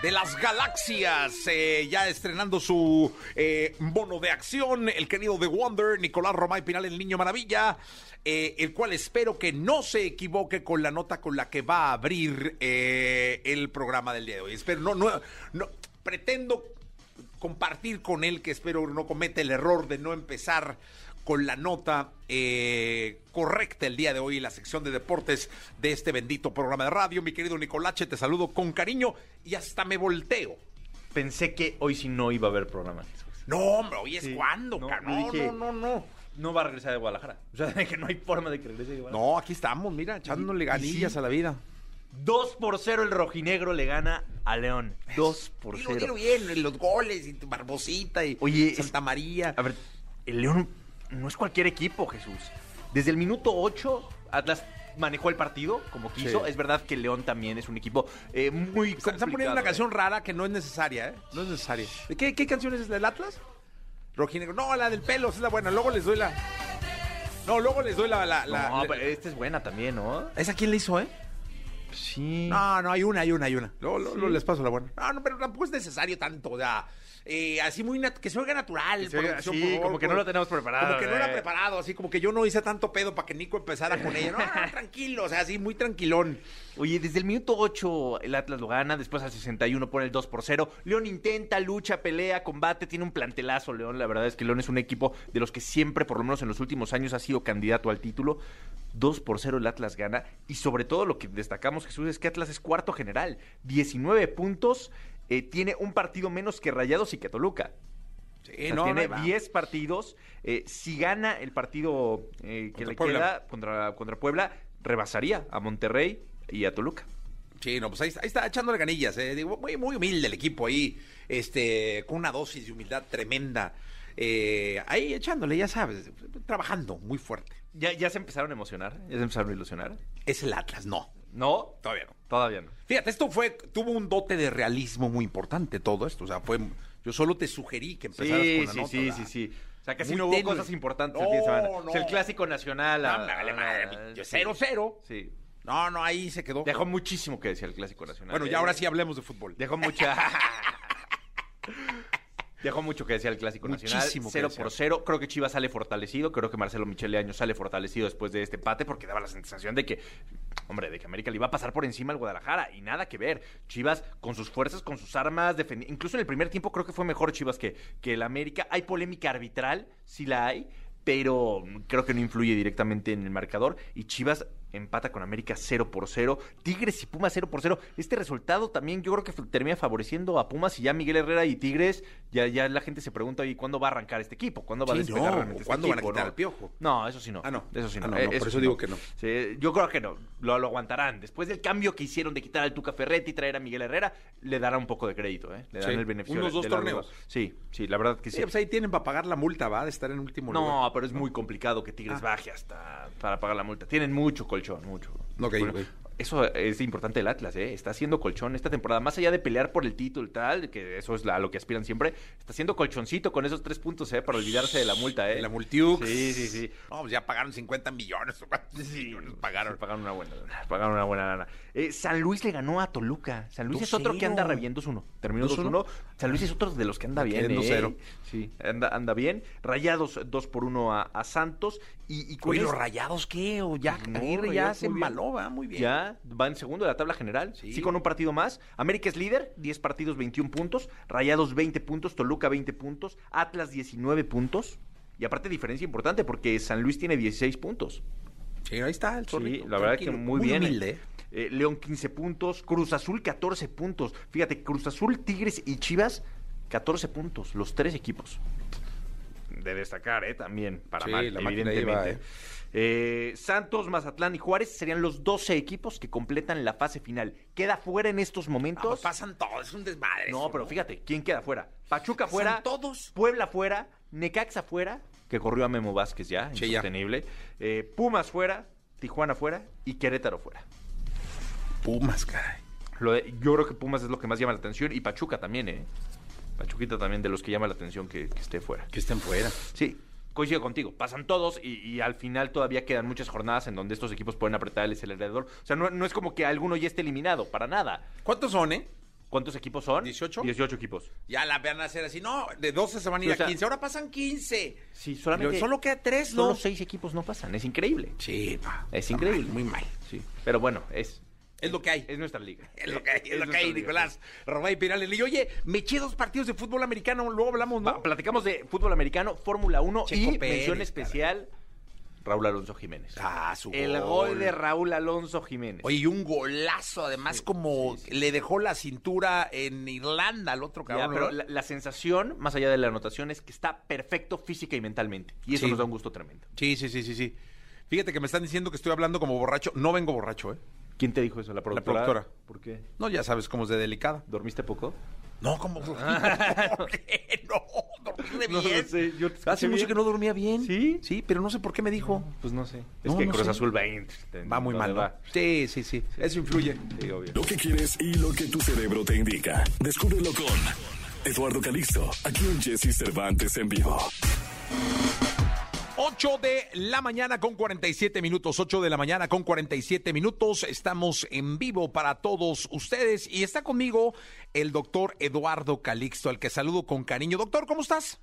de las galaxias, eh, ya estrenando su eh, bono de acción, el querido The Wonder, Nicolás Romay Pinal, el Niño Maravilla, eh, el cual espero que no se equivoque con la nota con la que va a abrir eh, el programa del día de hoy. Espero, no, no, no, pretendo compartir con él que espero no cometa el error de no empezar con la nota eh, correcta el día de hoy en la sección de deportes de este bendito programa de radio. Mi querido Nicolache, te saludo con cariño y hasta me volteo. Pensé que hoy sí no iba a haber programa. No, hombre, hoy es Sí, cuando, no, no, dije- no, no, no. No va a regresar de Guadalajara. (laughs) O sea, que no hay forma de que regrese de Guadalajara. No, aquí estamos, mira, echándole ganillas sí. a la vida. 2 por 0 el rojinegro le gana a León. 2 por Dilo, 0. dilo bien, los goles y tu Barbosita y Oye, Santa María. A ver, el León no es cualquier equipo, Jesús. Desde el minuto 8, Atlas manejó el partido como quiso. Sí. Es verdad que León también es un equipo eh, muy Están, están poniendo complicado, una ¿eh? canción rara que no es necesaria, ¿eh? No es necesaria. ¿De qué, qué canción es del Atlas? Rojinegro. No, la del pelo, es la buena. Luego les doy la. No, luego les doy la. la, la- No, la- pero esta es buena también, ¿no? ¿Esa quién le hizo, eh? Sí. No, no, hay una, hay una, hay una. Luego, luego- luego les paso la buena. No, no, pero tampoco es necesario tanto, o sea, eh, así muy nat- que se oiga natural. Que se oiga- sí, por como que no lo tenemos preparado, Como que no era preparado, así como que yo no hice tanto pedo para que Nico empezara con ella. No, no, (laughs) tranquilo, o sea, así muy tranquilón. Oye, desde el minuto 8 el Atlas lo gana, después al 61 pone el 2 por 0. León intenta, lucha, pelea, combate, tiene un plantelazo León. La verdad es que León es un equipo de los que siempre, por lo menos en los últimos años, ha sido candidato al título. 2 por 0 el Atlas gana. Y sobre todo lo que destacamos, Jesús, es que Atlas es cuarto general. 19 puntos, eh, tiene un partido menos que Rayados y que Toluca. Sí, O sea, no, tiene no, va. 10 partidos. Eh, si gana el partido eh, que le Puebla. queda contra, contra Puebla, rebasaría a Monterrey y a Toluca. Sí, no, pues ahí, está- ahí está echándole ganillas, eh. Digo, muy, muy humilde el equipo ahí, este, con una dosis de humildad tremenda. Eh, ahí echándole, ya sabes, trabajando muy fuerte. ¿Ya, ¿Ya se empezaron a emocionar? ¿Ya se empezaron a ilusionar? Es el Atlas, no. No, Todavía no. Todavía no. Fíjate, esto fue, tuvo un dote de realismo muy importante todo esto. O sea, fue, yo solo te sugerí que empezaras Sí, con la sí, nota, sí, ¿verdad? sí, sí. O sea, casi Muy no hubo tenue. cosas importantes No, el fin de semana. no. O sea, el clásico nacional. No, a- me vale a- madre, sí. cero, cero. Sí. No, no, ahí se quedó. Dejó muchísimo que decir el clásico nacional. bueno, ¿eh? ya ahora sí hablemos de fútbol. Dejó mucha. (laughs) (laughs) Dejó mucho que decía el Clásico Nacional. Muchísimo que 0 desear. por 0. Creo que Chivas sale fortalecido. Creo que Marcelo Michele Año sale fortalecido después de este empate porque daba la sensación de que, hombre, de que América le iba a pasar por encima al Guadalajara. Y nada que ver. Chivas con sus fuerzas, con sus armas, defendi- incluso en el primer tiempo creo que fue mejor Chivas que, que el América. Hay polémica arbitral, sí la hay, pero creo que no influye directamente en el marcador. Y Chivas empata con América 0 por 0. Tigres y Pumas 0 por 0. Este resultado también yo creo que termina favoreciendo a Pumas y ya Miguel Herrera y Tigres, ya, ya la gente se pregunta, ¿y cuándo va a arrancar este equipo? ¿Cuándo va a Sí, despegar no, realmente este ¿cuándo van a quitar no? al Piojo? No, eso sí no. Ah, no. Eso sí Ah, no. no, Eh, no, por eso digo que no. Sí, yo creo que no. Lo, lo aguantarán. Después del cambio que hicieron de quitar al Tuca Ferretti y traer a Miguel Herrera, le dará un poco de crédito, ¿eh? Le darán el beneficio unos de- dos de torneos. Sí, sí, la verdad que sí. Sí, pues ahí tienen para pagar la multa, va, de estar en último lugar. No, pero es muy complicado que Tigres Ah. baje hasta para pagar la multa. Tienen mucho colchón, mucho. Ok, Bueno, ok. Eso es importante el Atlas, ¿eh? Está haciendo colchón esta temporada. Más allá de pelear por el título y tal, que eso es la- a lo que aspiran siempre, está haciendo colchoncito con esos tres puntos, ¿eh? Para olvidarse de la multa, ¿eh? La Multiux. Sí, sí, sí. No, pues ya pagaron 50 millones. ¿o cuántos millones pagaron? Sí, pagaron una buena lana. Pagaron una buena lana. Eh, San Luis le ganó a Toluca. San Luis es otro que 2-0. anda re bien, 2-1. Terminó 2-1. 2-1. San Luis es otro de los que anda bien. quedé en ¿eh? 2-0. Sí, anda, anda bien. Rayados 2 por 1 a, a Santos. Y, y Oye, ¿los rayados qué? O ya, No, Aguirre ya se muy embaló, va, muy bien. Ya, va en segundo de la tabla general. Sí. Sí. con un partido más. América es líder, 10 partidos, 21 puntos. Rayados 20 puntos, Toluca 20 puntos, Atlas 19 puntos. Y aparte diferencia importante porque San Luis tiene 16 puntos. Sí, ahí está el Sí, zorrito, la verdad que tranquilo, muy, bien. humilde. ¿Eh? León 15 puntos, Cruz Azul 14 puntos. Fíjate, Cruz Azul, Tigres y Chivas 14 puntos, los tres equipos. De destacar, ¿eh? También, para Sí, mal, la evidentemente. ¿eh? Eh, Santos, Mazatlán y Juárez serían los 12 equipos que completan la fase final. Queda fuera en estos Ah, momentos. pues pasan todos, es un desmadre. no, eso, pero fíjate, ¿quién queda fuera? Pachuca Pasan fuera, todos. Puebla fuera, Necaxa fuera, que corrió a Memo Vázquez ya, Sí, ya. insostenible. Eh, Pumas fuera, Tijuana fuera y Querétaro fuera. Pumas, caray. Lo de- yo creo que Pumas es lo que más llama la atención y Pachuca también, ¿eh? Pachuquita también de los que llama la atención que, que esté fuera. Que estén fuera. Sí, coincido contigo. Pasan todos y, y al final todavía quedan muchas jornadas en donde estos equipos pueden apretar el acelerador. O sea, no, no es como que alguno ya esté eliminado, para nada. ¿Cuántos son, eh? ¿Cuántos equipos son? 18. 18 equipos. Ya la vean hacer así. No, de 12 se van a ir o sea- a 15. Ahora pasan 15. Sí, solamente. Solo queda 3, Solo ¿no? seis equipos no pasan. Es increíble. Sí, pa. Es increíble. mal, muy mal. Sí. Pero bueno, es. Es lo que hay. Es nuestra liga. Es lo que hay, es lo que hay, liga, Nicolás. Robay Pirales. Le digo, oye, me eché dos partidos de fútbol americano, luego hablamos, ¿no? platicamos de fútbol americano, Fórmula 1 Checo y Pérez, mención especial, Raúl Alonso Jiménez. Ah, su El gol de Raúl Alonso Jiménez. Oye, y un golazo, además, como le dejó la cintura en Irlanda al otro Ya, cabrón. pero ¿verdad? la, la sensación, más allá de la anotación, es que está perfecto física y mentalmente. Y eso Sí. nos da un gusto tremendo. Sí, sí, sí, sí, sí. Fíjate que me están diciendo que estoy hablando como borracho. No vengo borracho, ¿eh? ¿Quién te dijo eso? ¿La productora? productora. ¿Por qué? No, ya sabes cómo es de delicada. ¿Dormiste poco? No, ¿cómo? (laughs) ¿Por qué? No, dormí de No, bien. sé, yo te escuché Hace mucho bien. que no dormía bien. ¿Sí? Sí, pero no sé por qué me dijo. Pues no sé. Es No, que no Cruz sé. Azul va, Va muy mal, ¿dónde ¿no? va? Sí, sí, sí, Eso influye. Sí, obvio. Lo que quieres y lo que tu cerebro te indica. Descúbrelo con Eduardo Calixto, aquí en Jesse Cervantes en vivo. 8 de la mañana con 47 minutos, 8 de la mañana con 47 minutos. Estamos en vivo para todos ustedes y está conmigo el doctor Eduardo Calixto, al que saludo con cariño. Doctor, ¿cómo estás?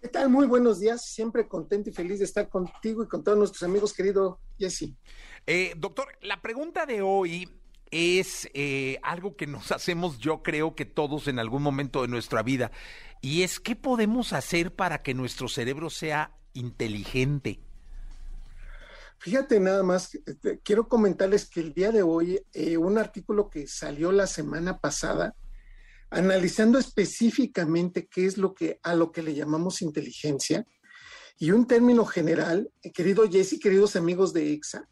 ¿Qué tal? Muy buenos días. Siempre contento y feliz de estar contigo y con todos nuestros amigos, querido Jesse. Eh, doctor, la pregunta de hoy es eh, algo que nos (laughs) hacemos, yo creo que todos en algún momento de nuestra vida, y es qué podemos hacer para que nuestro cerebro sea inteligente. Fíjate nada más, este, quiero comentarles que el día de hoy eh, un artículo que salió la semana pasada, analizando específicamente qué es lo que a lo que le llamamos inteligencia, y un término general, eh, querido Jesse, queridos amigos de EXA,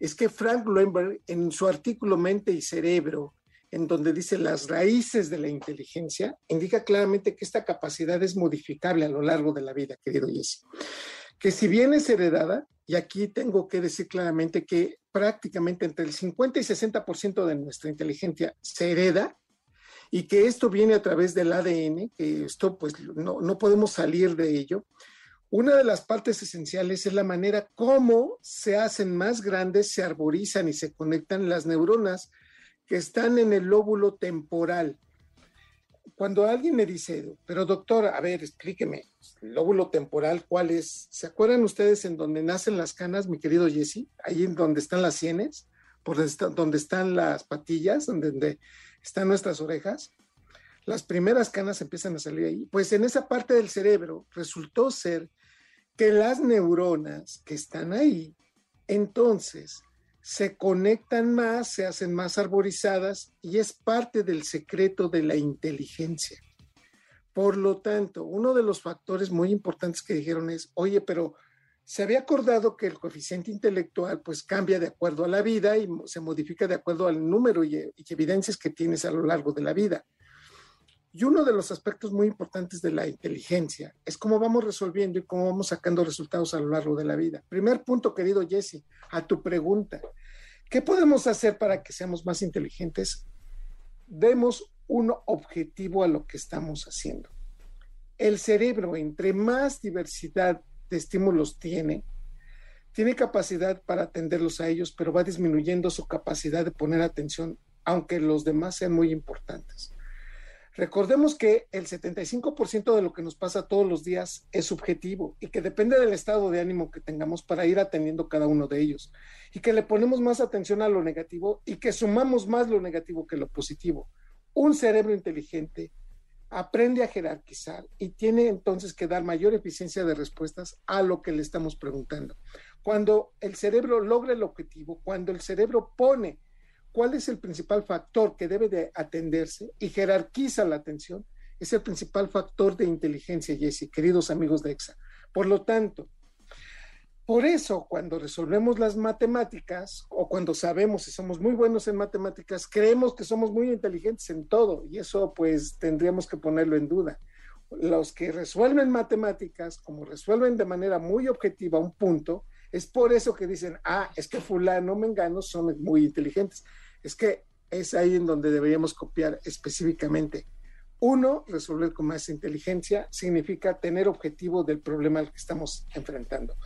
es que Frank Loenberg en su artículo Mente y Cerebro, en donde dice las raíces de la inteligencia, indica claramente que esta capacidad es modificable a lo largo de la vida, querido Jesse. Que si bien es heredada, y aquí tengo que decir claramente que prácticamente entre el 50 y 60% de nuestra inteligencia se hereda, y que esto viene a través del ADN, que esto pues no, no podemos salir de ello. Una de las partes esenciales es la manera como se hacen más grandes, se arborizan y se conectan las neuronas que están en el lóbulo temporal. Cuando alguien me dice, pero doctor, a ver, explíqueme, el lóbulo temporal, ¿cuál es? ¿Se acuerdan ustedes en donde nacen las canas, mi querido Jesse? Ahí en donde están las sienes, por donde están, las patillas, donde están nuestras orejas. Las primeras canas empiezan a salir ahí. Pues en esa parte del cerebro resultó ser que las neuronas que están ahí, entonces se conectan más, se hacen más arborizadas y es parte del secreto de la inteligencia. Por lo tanto, uno de los factores muy importantes que dijeron es, oye, pero se había acordado que el coeficiente intelectual pues cambia de acuerdo a la vida y se modifica de acuerdo al número y, y evidencias que tienes a lo largo de la vida. Y uno de los aspectos muy importantes de la inteligencia es cómo vamos resolviendo y cómo vamos sacando resultados a lo largo de la vida. Primer punto, querido Jesse, a tu pregunta. ¿Qué podemos hacer para que seamos más inteligentes? Demos un objetivo a lo que estamos haciendo. El cerebro, entre más diversidad de estímulos tiene, tiene capacidad para atenderlos a ellos, pero va disminuyendo su capacidad de poner atención, aunque los demás sean muy importantes. Recordemos que el 75% de lo que nos pasa todos los días es subjetivo y que depende del estado de ánimo que tengamos para ir atendiendo cada uno de ellos y que le ponemos más atención a lo negativo y que sumamos más lo negativo que lo positivo. Un cerebro inteligente aprende a jerarquizar y tiene entonces que dar mayor eficiencia de respuestas a lo que le estamos preguntando. Cuando el cerebro logra el objetivo, cuando el cerebro pone cuál es el principal factor que debe de atenderse y jerarquiza la atención, es el principal factor de inteligencia, Jesse, queridos amigos de EXA. Por lo tanto, por eso cuando resolvemos las matemáticas o cuando sabemos si somos muy buenos en matemáticas, creemos que somos muy inteligentes en todo y eso pues tendríamos que ponerlo en duda. Los que resuelven matemáticas, como resuelven de manera muy objetiva un punto, es por eso que dicen, ah, es que fulano, mengano son muy inteligentes. Es que es ahí en donde deberíamos copiar específicamente. Uno, resolver con más inteligencia significa tener objetivo del problema al que estamos enfrentando.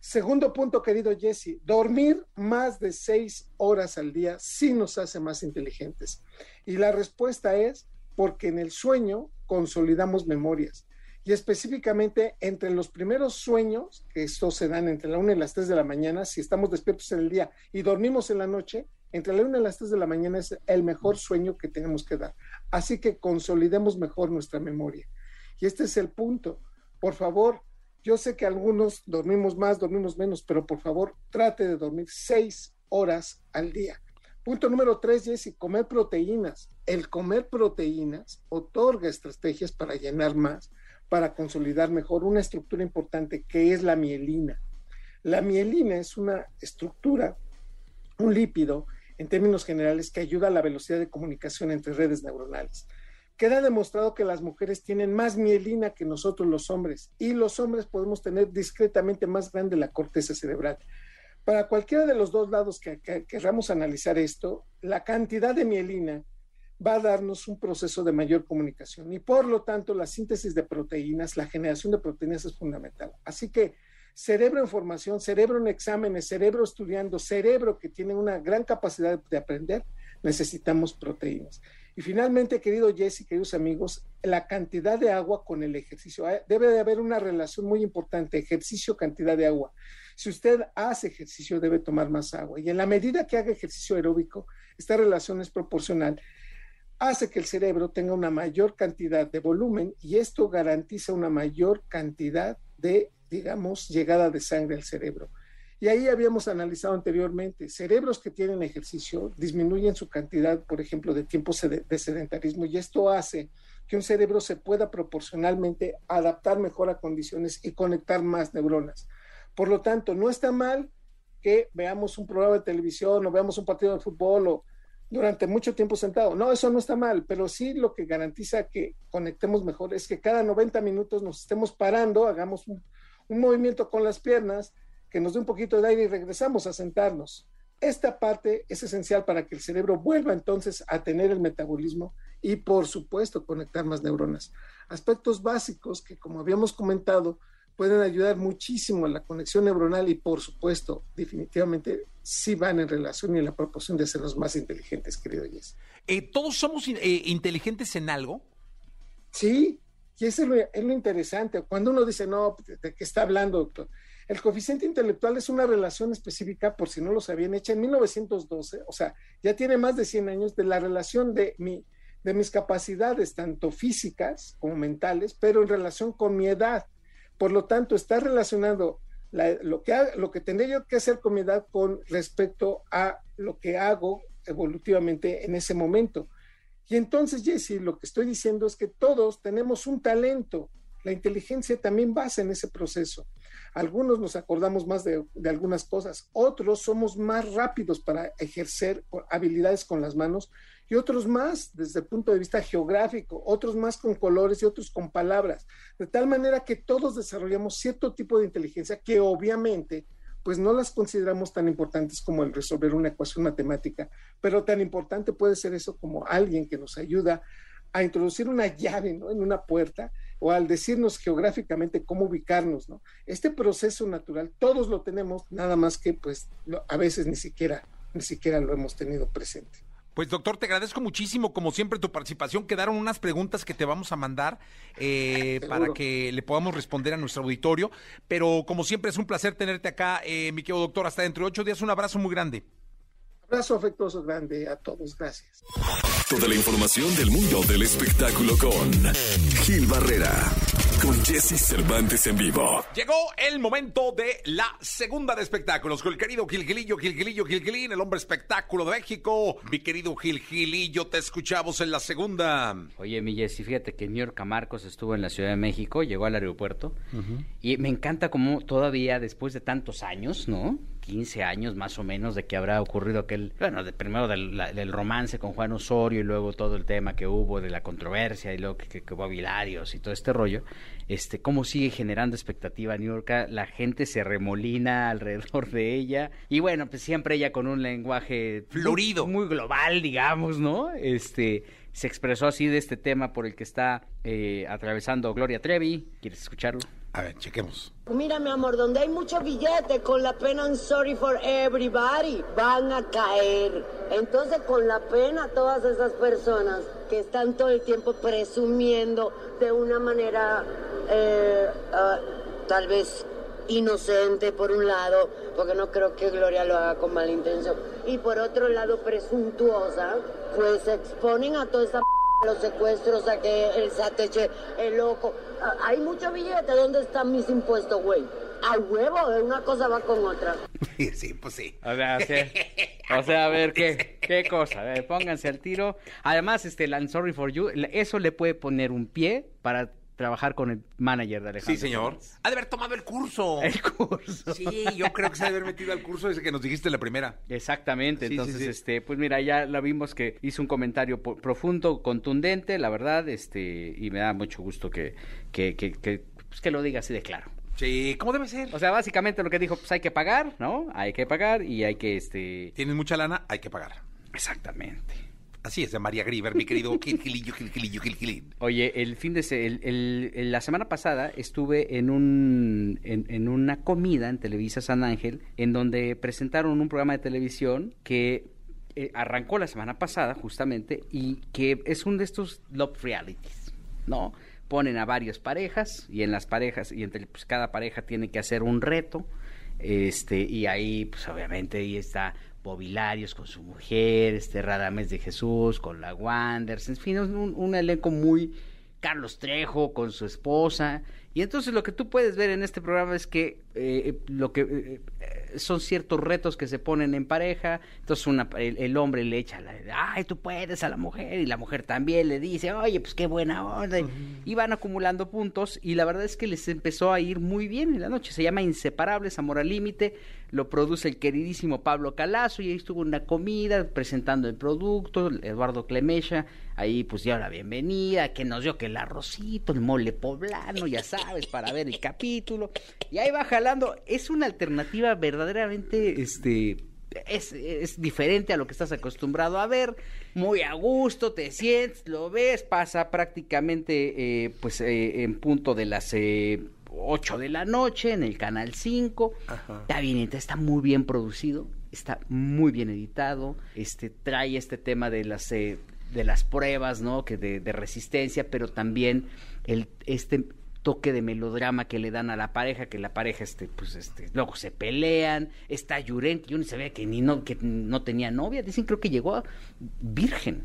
Segundo punto, querido Jesse, dormir más de seis horas al día sí nos hace más inteligentes. Y la respuesta es porque en el sueño consolidamos memorias. Y específicamente entre los primeros sueños, que estos se dan entre la 1 y las 3 de la mañana, si estamos despiertos en el día y dormimos en la noche, entre la 1 y las 3 de la mañana es el mejor sueño que tenemos que dar. Así que consolidemos mejor nuestra memoria. Y este es el punto. Por favor, yo sé que algunos dormimos más, dormimos menos, pero por favor, trate de dormir seis horas al día. Punto número tres, Jessy, comer proteínas. El comer proteínas otorga estrategias para llenar más, para consolidar mejor una estructura importante que es la mielina. La mielina es una estructura, un lípido, en términos generales, que ayuda a la velocidad de comunicación entre redes neuronales. Queda demostrado que las mujeres tienen más mielina que nosotros los hombres y los hombres podemos tener discretamente más grande la corteza cerebral. Para cualquiera de los dos lados que, que queramos analizar esto, la cantidad de mielina va a darnos un proceso de mayor comunicación y por lo tanto la síntesis de proteínas, la generación de proteínas es fundamental. Así que cerebro en formación, cerebro en exámenes, cerebro estudiando, cerebro que tiene una gran capacidad de aprender, necesitamos proteínas. Y finalmente, querido Jesse, queridos amigos, la cantidad de agua con el ejercicio. Ah, debe de haber una relación muy importante, ejercicio, cantidad de agua. Si usted hace ejercicio, debe tomar más agua. Y en la medida que haga ejercicio aeróbico, esta relación es proporcional. Hace que el cerebro tenga una mayor cantidad de volumen y esto garantiza una mayor cantidad de, digamos, llegada de sangre al cerebro. Y ahí habíamos analizado anteriormente, cerebros que tienen ejercicio disminuyen su cantidad, por ejemplo, de tiempo de sedentarismo y esto hace que un cerebro se pueda proporcionalmente adaptar mejor a condiciones y conectar más neuronas. Por lo tanto, no está mal que veamos un programa de televisión o veamos un partido de fútbol o durante mucho tiempo sentado. No, eso no está mal, pero sí lo que garantiza que conectemos mejor es que cada 90 minutos nos estemos parando, hagamos un, un movimiento con las piernas, que nos dé un poquito de aire y regresamos a sentarnos. Esta parte es esencial para que el cerebro vuelva entonces a tener el metabolismo y por supuesto conectar más neuronas. Aspectos básicos que como habíamos comentado pueden ayudar muchísimo a la conexión neuronal y por supuesto definitivamente sí van en relación y en la proporción de ser los más inteligentes, querido Jess. Eh, ¿Todos somos eh, inteligentes en algo? Sí, y eso es lo, es lo interesante. Cuando uno dice, no, ¿de qué está hablando, doctor? El coeficiente intelectual es una relación específica, por si no lo sabían, hecha en 1912, o sea, ya tiene más de 100 años de la relación de, mi, de mis capacidades, tanto físicas como mentales, pero en relación con mi edad. Por lo tanto, está relacionado lo, que, lo que tendría yo que hacer con mi edad con respecto a lo que hago evolutivamente en ese momento. Y entonces, Jesse, lo que estoy diciendo es que todos tenemos un talento. La inteligencia también basa en ese proceso. Algunos nos acordamos más de, de, algunas cosas, otros somos más rápidos para ejercer habilidades con las manos y otros más desde el punto de vista geográfico, otros más con colores y otros con palabras, de tal manera que todos desarrollamos cierto tipo de inteligencia que obviamente pues no las consideramos tan importantes como el resolver una ecuación matemática, pero tan importante puede ser eso como alguien que nos ayuda a introducir una llave ¿no? en una puerta o al decirnos geográficamente cómo ubicarnos, ¿no? Este proceso natural todos lo tenemos, nada más que pues a veces ni siquiera ni siquiera lo hemos tenido presente. Pues doctor, te agradezco muchísimo, como siempre, tu participación. Quedaron unas preguntas que te vamos a mandar eh, para que le podamos responder a nuestro auditorio. Pero como siempre es un placer tenerte acá, eh, mi querido doctor. Hasta dentro de ocho días, un abrazo muy grande. Abrazo afectuoso grande a todos. Gracias. Toda la información del mundo del espectáculo con Gil Barrera, con Jesse Cervantes en vivo. Llegó el momento de la segunda de espectáculos con el querido Gil Gilillo, Gil Gilillo, Gil Gilín, el hombre espectáculo de México. Mi querido Gil Gilillo, te escuchamos en la segunda. Oye, mi Jesse, fíjate que New York Marcos estuvo en la Ciudad de México, llegó al aeropuerto uh -huh. y me encanta cómo todavía después de tantos años, ¿no? 15 años más o menos de que habrá ocurrido aquel, bueno, de, primero del, la, del, romance con Juan Osorio y luego todo el tema que hubo de la controversia y luego que, que, que hubo y todo este rollo, este, cómo sigue generando expectativa New York, la gente se remolina alrededor de ella y bueno, pues siempre ella con un lenguaje florido, muy, muy global, digamos, ¿no? Este, se expresó así de este tema por el que está eh, atravesando Gloria Trevi, ¿quieres escucharlo? A ver, chequemos. Mira, mi amor, donde hay muchos billetes con la pena I'm sorry for everybody van a caer. Entonces, con la pena, todas esas personas que están todo el tiempo presumiendo de una manera eh, uh, tal vez inocente por un lado, porque no creo que Gloria lo haga con mala intención, y por otro lado presuntuosa, pues se exponen a toda esa los secuestros, a que el SATECHE es loco. Hay mucho billete, ¿dónde están mis impuestos, güey? A huevo, una cosa va con otra. (laughs) Sí, pues sí. O sea, sí. o sea a ver, ¿qué, qué cosa? A ver, pónganse al tiro. Además, este, el I'm sorry for you, eso le puede poner un pie para trabajar con el manager de Alejandro. Sí, señor. Fernández. Ha de haber tomado el curso. (laughs) El curso. Sí, yo creo que se ha de haber metido al curso desde que nos dijiste la primera. Exactamente, Sí, entonces, sí. este, pues mira, ya la vimos que hizo un comentario profundo, contundente, la verdad, este, y me da mucho gusto que, que, que, que, pues, que lo diga así de claro. Sí, ¿cómo debe ser? O sea, básicamente lo que dijo, pues hay que pagar, ¿no? Hay que pagar y hay que, este... Tienes mucha lana, hay que pagar. Exactamente. Así es, de María Griver, mi querido (laughs) Gil Gilillo, Gil. Oye, el fin de se- la semana pasada estuve en un en una comida en Televisa San Ángel en donde presentaron un programa de televisión que eh, arrancó la semana pasada justamente y que es un de estos love realities, ¿no? Ponen a varias parejas y en las parejas y entre pues, cada pareja tiene que hacer un reto. Este, y ahí, pues obviamente, ahí está Bobilarios con su mujer, este Radames de Jesús con la Wanders, en fin, un, un elenco muy Carlos Trejo con su esposa. Y entonces lo que tú puedes ver en este programa es que eh, lo que eh, eh, son ciertos retos que se ponen en pareja. Entonces una, el, el hombre le echa la, ay, tú puedes a la mujer y la mujer también le dice, oye, pues qué buena onda. Y van acumulando puntos y la verdad es que les empezó a ir muy bien en la noche. Se llama Inseparables, Amor al Límite. Lo produce el queridísimo Pablo Calazo y ahí estuvo una comida presentando el producto, Eduardo Clemesha, ahí pues dio la bienvenida, que nos dio que el arrocito, el mole poblano, ya sabes, para ver el capítulo. Y ahí va jalando, es una alternativa verdaderamente, este, es, es diferente a lo que estás acostumbrado a ver, muy a gusto, te sientes, lo ves, pasa prácticamente eh, pues eh, en punto de las eh, 8 de la noche en el canal 5. Está bien, está muy bien producido, está muy bien editado, este trae este tema de las eh, de las pruebas, ¿no? Que de, de resistencia, pero también el este toque de melodrama que le dan a la pareja, que la pareja este pues este luego se pelean, está Yuren, que yo ni sabía que ni no que no tenía novia, dicen creo que llegó virgen.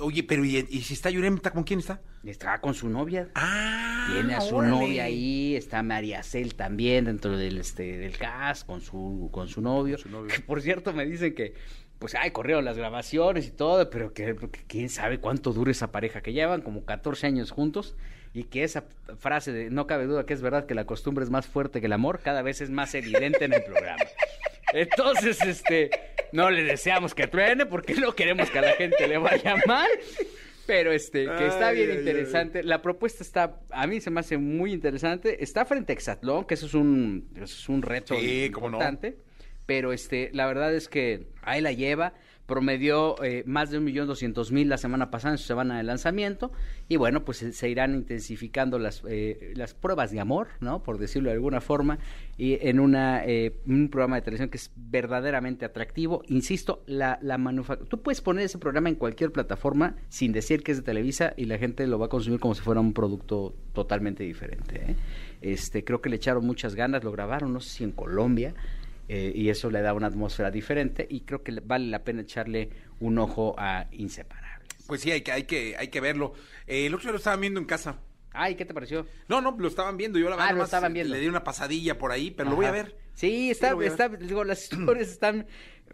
Oye, pero ¿y, y si está Yuremta, con quién está? Estaba con su novia. Ah, Tiene a su órale. novia ahí, está María Cel también dentro del este del cast con su con su novio. Que por cierto me dicen que pues ay, corrieron las grabaciones y todo, pero que, que quién sabe cuánto dura esa pareja que llevan como 14 años juntos y que esa frase de no cabe duda que es verdad que la costumbre es más fuerte que el amor, cada vez es más evidente en el programa. (laughs) Entonces, este, no le deseamos que truene porque no queremos que a la gente le vaya mal. Pero este, que está Ay, bien ay, interesante. La propuesta está, a mí se me hace muy interesante. Está frente a Exatlón, que eso es un, eso es un reto Sí, cómo no. importante. Pero este, la verdad es que ahí la lleva. Promedió eh, más de un millón doscientos mil la semana pasada en su semana de lanzamiento. Y bueno, pues se, se irán intensificando las, eh, las pruebas de amor, ¿no? Por decirlo de alguna forma. Y en una, eh, un programa de televisión que es verdaderamente atractivo. Insisto, la, la manufactura. Tú puedes poner ese programa en cualquier plataforma sin decir que es de Televisa y la gente lo va a consumir como si fuera un producto totalmente diferente. ¿eh? Este, creo que le echaron muchas ganas, lo grabaron, no sé si en Colombia. Eh, y eso le da una atmósfera diferente y creo que le- vale la pena echarle un ojo a Inseparables. Pues sí, hay que, hay que, hay que verlo. Eh, el otro día lo estaban viendo en casa. Ay, ¿qué te pareció? No, no, lo estaban viendo. Yo la Ah, verdad lo nomás estaban viendo. Le di una pasadilla por ahí, pero lo voy a ver. Sí, está, lo está, digo, las (clears throat) historias están,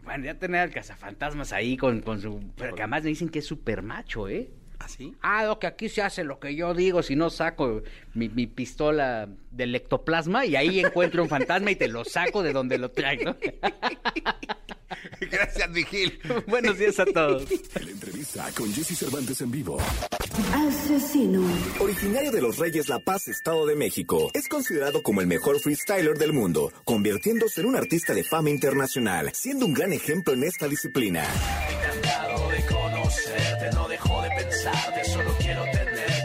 bueno, ya tener al cazafantasmas ahí con, con su, pero que además me dicen que es súper macho, ¿eh? ¿Así? Ah, no, que aquí se hace lo que yo digo, si no saco mi, mi pistola del ectoplasma y ahí encuentro un fantasma y te lo saco de donde lo traigo. (laughs) Gracias, Miguel. Buenos días a todos. La entrevista con Jesse Cervantes en vivo. Asesino. Originario de Los Reyes La Paz, Estado de México, es considerado como el mejor freestyler del mundo, convirtiéndose en un artista de fama internacional, siendo un gran ejemplo en esta disciplina.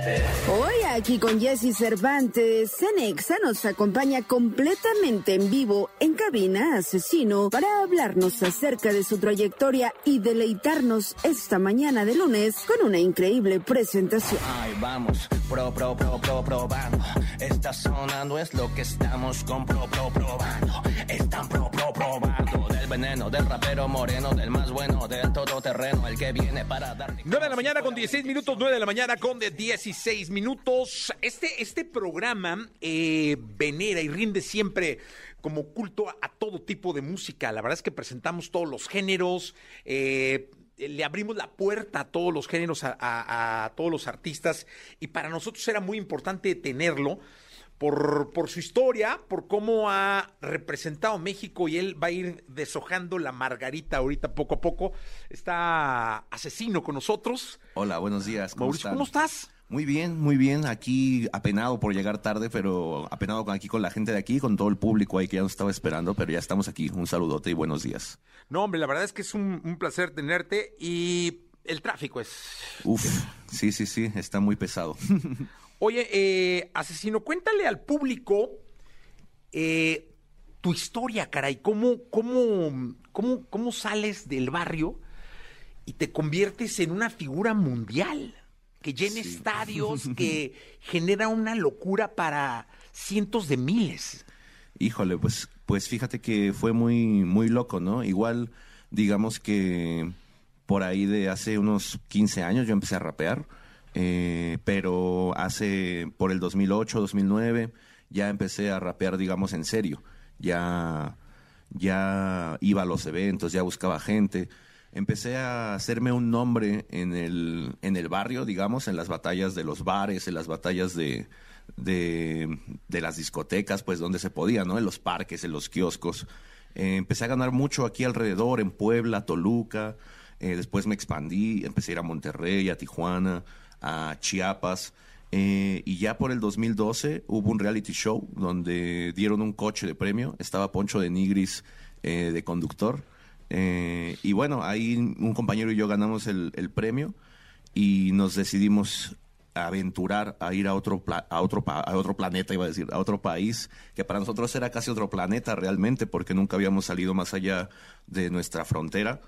Hoy aquí con Jesse Cervantes, Cenexa nos acompaña completamente en vivo en cabina asesino para hablarnos acerca de su trayectoria y deleitarnos esta mañana de lunes con una increíble presentación. Ahí vamos, pro, pro, pro, pro, probando. Está sonando, es lo que estamos con pro, pro, probando. Están pro, Del veneno, del rapero moreno, del más bueno, del todoterreno, el que viene para darte. 9 de la mañana con 16 minutos, 9 de la mañana con de 16 minutos. Este, este programa eh, venera y rinde siempre como culto a, a todo tipo de música. La verdad es que presentamos todos los géneros. eh, le abrimos la puerta a todos los géneros, a, a- a todos los artistas, y para nosotros era muy importante tenerlo por, por su historia, por cómo ha representado México y él va a ir deshojando la margarita ahorita poco a poco. Está asesino con nosotros. Hola, buenos días. ¿Cómo Mauricio, están? ¿cómo estás? Muy bien, muy bien. Aquí apenado por llegar tarde, pero apenado con aquí con la gente de aquí, con todo el público ahí que ya nos estaba esperando, pero ya estamos aquí. Un saludote y buenos días. No, hombre, la verdad es que es un, un placer tenerte y el tráfico es... Uf, sí, sí, sí, está muy pesado. (laughs) Oye, eh, asesino, cuéntale al público eh, tu historia, caray. ¿Cómo, cómo, cómo, ¿Cómo sales del barrio y te conviertes en una figura mundial? Que llena estadios, (laughs) que genera una locura para cientos de miles. Híjole, pues, pues fíjate que fue muy, muy loco, ¿no? Igual, digamos que por ahí de hace unos 15 años yo empecé a rapear, eh, pero hace, por el 2008, 2009, ya empecé a rapear, digamos, en serio. Ya, ya iba a los eventos, ya buscaba gente. Empecé a hacerme un nombre en el, en el barrio, digamos, en las batallas de los bares, en las batallas de, de, las discotecas, pues donde se podía, ¿no? En los parques, en los kioscos. Eh, empecé a ganar mucho aquí alrededor, en Puebla, Toluca. Eh, después me expandí, empecé a ir a Monterrey, a Tijuana, a Chiapas. Eh, y ya por el 2012 hubo un reality show donde dieron un coche de premio. Estaba Poncho de Nigris eh, de conductor. Eh, y bueno, ahí un compañero y yo ganamos el, premio y nos decidimos aventurar a ir a otro, a, otro a otro planeta, iba a decir, a otro país, que para nosotros era casi otro planeta realmente, porque nunca habíamos salido más allá de nuestra frontera.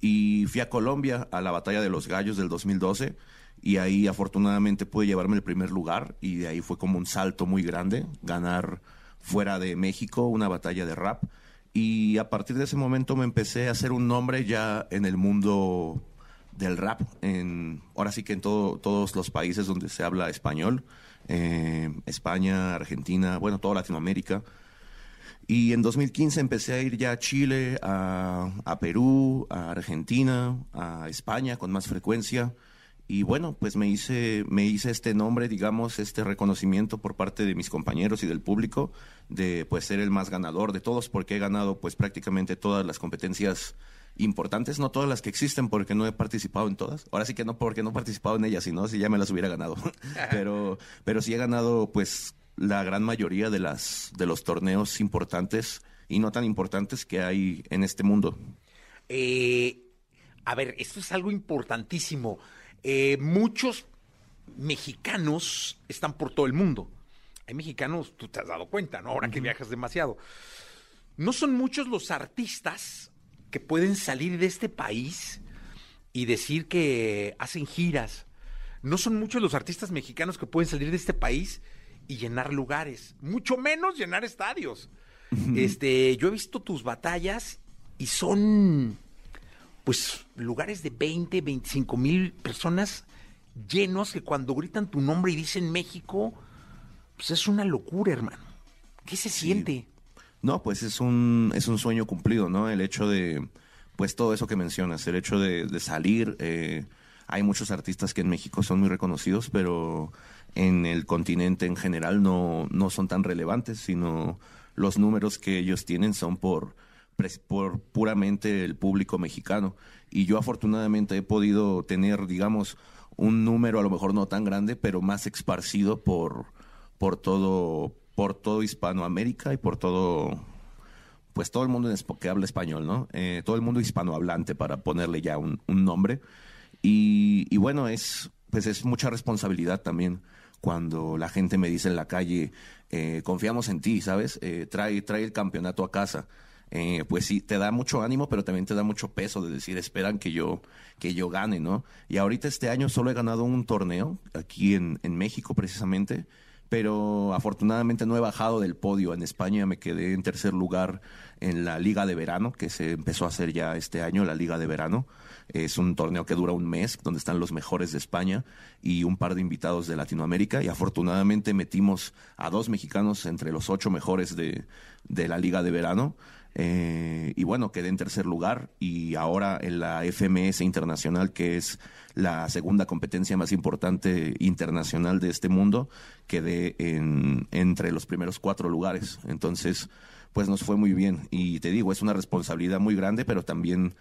Y fui a Colombia a la Batalla de los Gallos del 2012 y ahí afortunadamente pude llevarme el primer lugar y de ahí fue como un salto muy grande, ganar fuera de México una batalla de rap. Y a partir de ese momento me empecé a hacer un nombre ya en el mundo del rap, en, ahora sí que en todo, todos los países donde se habla español, eh, España, Argentina, bueno, toda Latinoamérica. Y en 2015 empecé a ir ya a Chile, a, a Perú, a Argentina, a España con más frecuencia. Y bueno, pues me hice, me hice este nombre, digamos, este reconocimiento por parte de mis compañeros y del público de pues ser el más ganador de todos, porque he ganado pues prácticamente todas las competencias importantes, no todas las que existen porque no he participado en todas. Ahora sí que no porque no he participado en ellas, sino si ya me las hubiera ganado. (laughs) pero, pero sí he ganado pues la gran mayoría de las de los torneos importantes y no tan importantes que hay en este mundo. Eh, a ver, esto es algo importantísimo. Eh, muchos mexicanos están por todo el mundo. Hay mexicanos, tú te has dado cuenta, ¿no? Ahora que viajas demasiado. No son muchos los artistas que pueden salir de este país y decir que hacen giras. No son muchos los artistas mexicanos que pueden salir de este país y llenar lugares, mucho menos llenar estadios. Este, yo he visto tus batallas y son pues lugares de 20, 25 mil personas llenos que cuando gritan tu nombre y dicen México, pues es una locura, hermano. ¿Qué se siente? No, pues es un, es un sueño cumplido, ¿no? El hecho de, pues todo eso que mencionas, el hecho de, de salir. eh, hay muchos artistas que en México son muy reconocidos, pero en el continente en general no, no son tan relevantes, sino los números que ellos tienen son por, por puramente el público mexicano. Y yo afortunadamente he podido tener, digamos, un número a lo mejor no tan grande, pero más esparcido por, por todo, por todo Hispanoamérica y por todo, pues todo el mundo que habla español, ¿no? Eh, todo el mundo hispanohablante para ponerle ya un, un nombre. Y, y bueno, es, pues es mucha responsabilidad también cuando la gente me dice en la calle, eh, confiamos en ti, ¿sabes? Eh, trae, trae el campeonato a casa. Eh, pues sí, te da mucho ánimo, pero también te da mucho peso de decir, esperan que yo, que yo gane, ¿no? Y ahorita este año solo he ganado un torneo, aquí en, en México precisamente, pero afortunadamente no he bajado del podio. En España me quedé en tercer lugar en la Liga de Verano, que se empezó a hacer ya este año, la Liga de Verano. Es un torneo que dura un mes, donde están los mejores de España y un par de invitados de Latinoamérica. Y afortunadamente metimos a dos mexicanos entre los ocho mejores de, de la Liga de Verano. Eh, y bueno, quedé en tercer lugar y ahora en la FMS Internacional, que es la segunda competencia más importante internacional de este mundo, quedé en, entre los primeros cuatro lugares. Entonces, pues nos fue muy bien. Y te digo, es una responsabilidad muy grande, pero también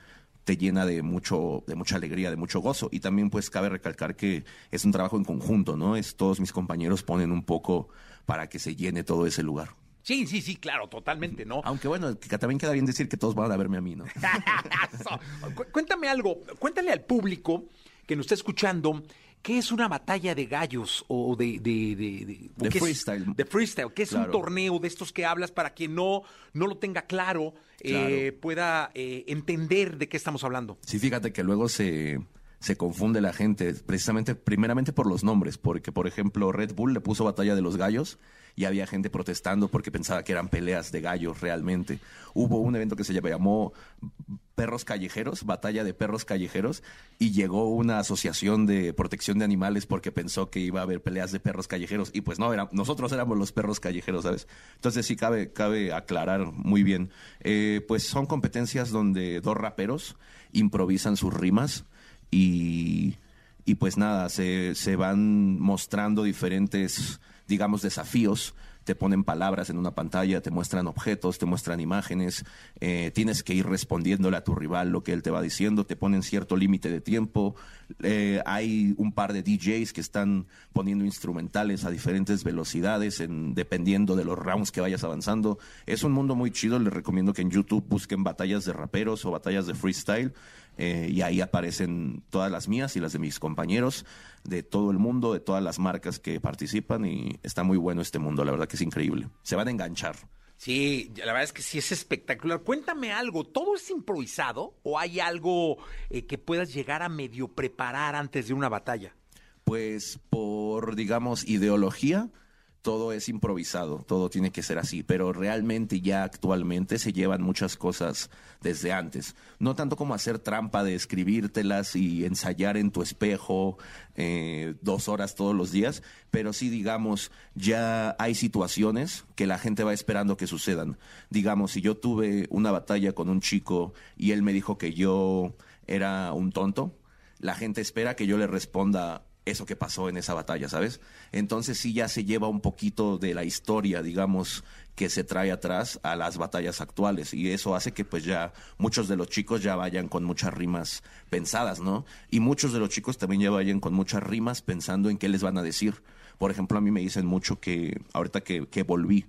te llena de mucho, de mucha alegría, de mucho gozo. Y también pues cabe recalcar que es un trabajo en conjunto, ¿no? Es todos mis compañeros ponen un poco para que se llene todo ese lugar. Sí, sí, sí, claro, totalmente, ¿no? (laughs) Aunque bueno, también queda bien decir que todos van a verme a mí, ¿no? (laughs) Cu- Cuéntame algo, cuéntale al público que nos está escuchando qué es una batalla de gallos o de... De, de, de- qué es- freestyle. de freestyle, que es un torneo de estos que hablas para quien no, no lo tenga claro, eh, pueda eh, entender de qué estamos hablando. Sí, fíjate que luego se, se confunde la gente, precisamente, primeramente por los nombres, porque, por ejemplo, Red Bull le puso Batalla de los Gallos y había gente protestando porque pensaba que eran peleas de gallos realmente. Hubo un evento que se llamó Perros Callejeros, Batalla de Perros Callejeros, y llegó una asociación de protección de animales porque pensó que iba a haber peleas de perros callejeros, y pues no, nosotros éramos los perros callejeros, ¿sabes? Entonces sí cabe, cabe aclarar muy bien. Eh, pues son competencias donde dos raperos improvisan sus rimas y, y pues nada, se, se van mostrando diferentes, digamos, desafíos. Te ponen palabras en una pantalla, te muestran objetos, te muestran imágenes, eh, tienes que ir respondiéndole a tu rival lo que él te va diciendo, te ponen cierto límite de tiempo, eh, hay un par de DJs que están poniendo instrumentales a diferentes velocidades en- dependiendo de los rounds que vayas avanzando. Es un mundo muy chido, les recomiendo que en YouTube busquen batallas de raperos o batallas de freestyle eh, y ahí aparecen todas las mías y las de mis compañeros de todo el mundo, de todas las marcas que participan y está muy bueno este mundo, la verdad que es increíble. Se van a enganchar. Sí, la verdad es que sí es espectacular. Cuéntame algo, ¿todo es improvisado o hay algo eh, que puedas llegar a medio preparar antes de una batalla? Pues por, digamos, ideología, todo es improvisado, todo tiene que ser así, pero realmente ya actualmente se llevan muchas cosas desde antes. No tanto como hacer trampa de escribírtelas y ensayar en tu espejo eh, dos horas todos los días, pero sí, digamos, ya hay situaciones que la gente va esperando que sucedan. Digamos, si yo tuve una batalla con un chico y él me dijo que yo era un tonto, la gente espera que yo le responda eso que pasó en esa batalla, ¿sabes? Entonces sí ya se lleva un poquito de la historia, digamos, que se trae atrás a las batallas actuales y eso hace que pues ya muchos de los chicos ya vayan con muchas rimas pensadas, ¿no? Y muchos de los chicos también ya vayan con muchas rimas pensando en qué les van a decir. Por ejemplo, a mí me dicen mucho que ahorita que, que volví.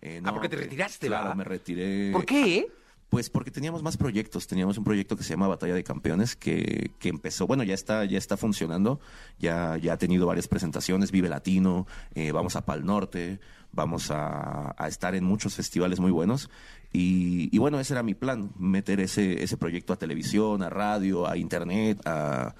eh, Ah, porque te que- retiraste, Claro, ¿verdad? me retiré. ¿Por qué? Pues porque teníamos más proyectos, teníamos un proyecto que se llama Batalla de Campeones que, que empezó, bueno, ya está, ya está funcionando, ya, ya ha tenido varias presentaciones, Vive Latino, eh, vamos a Pal Norte, vamos a, estar en muchos festivales muy buenos y, y bueno, ese era mi plan, meter ese, ese proyecto a televisión, a radio, a internet, a,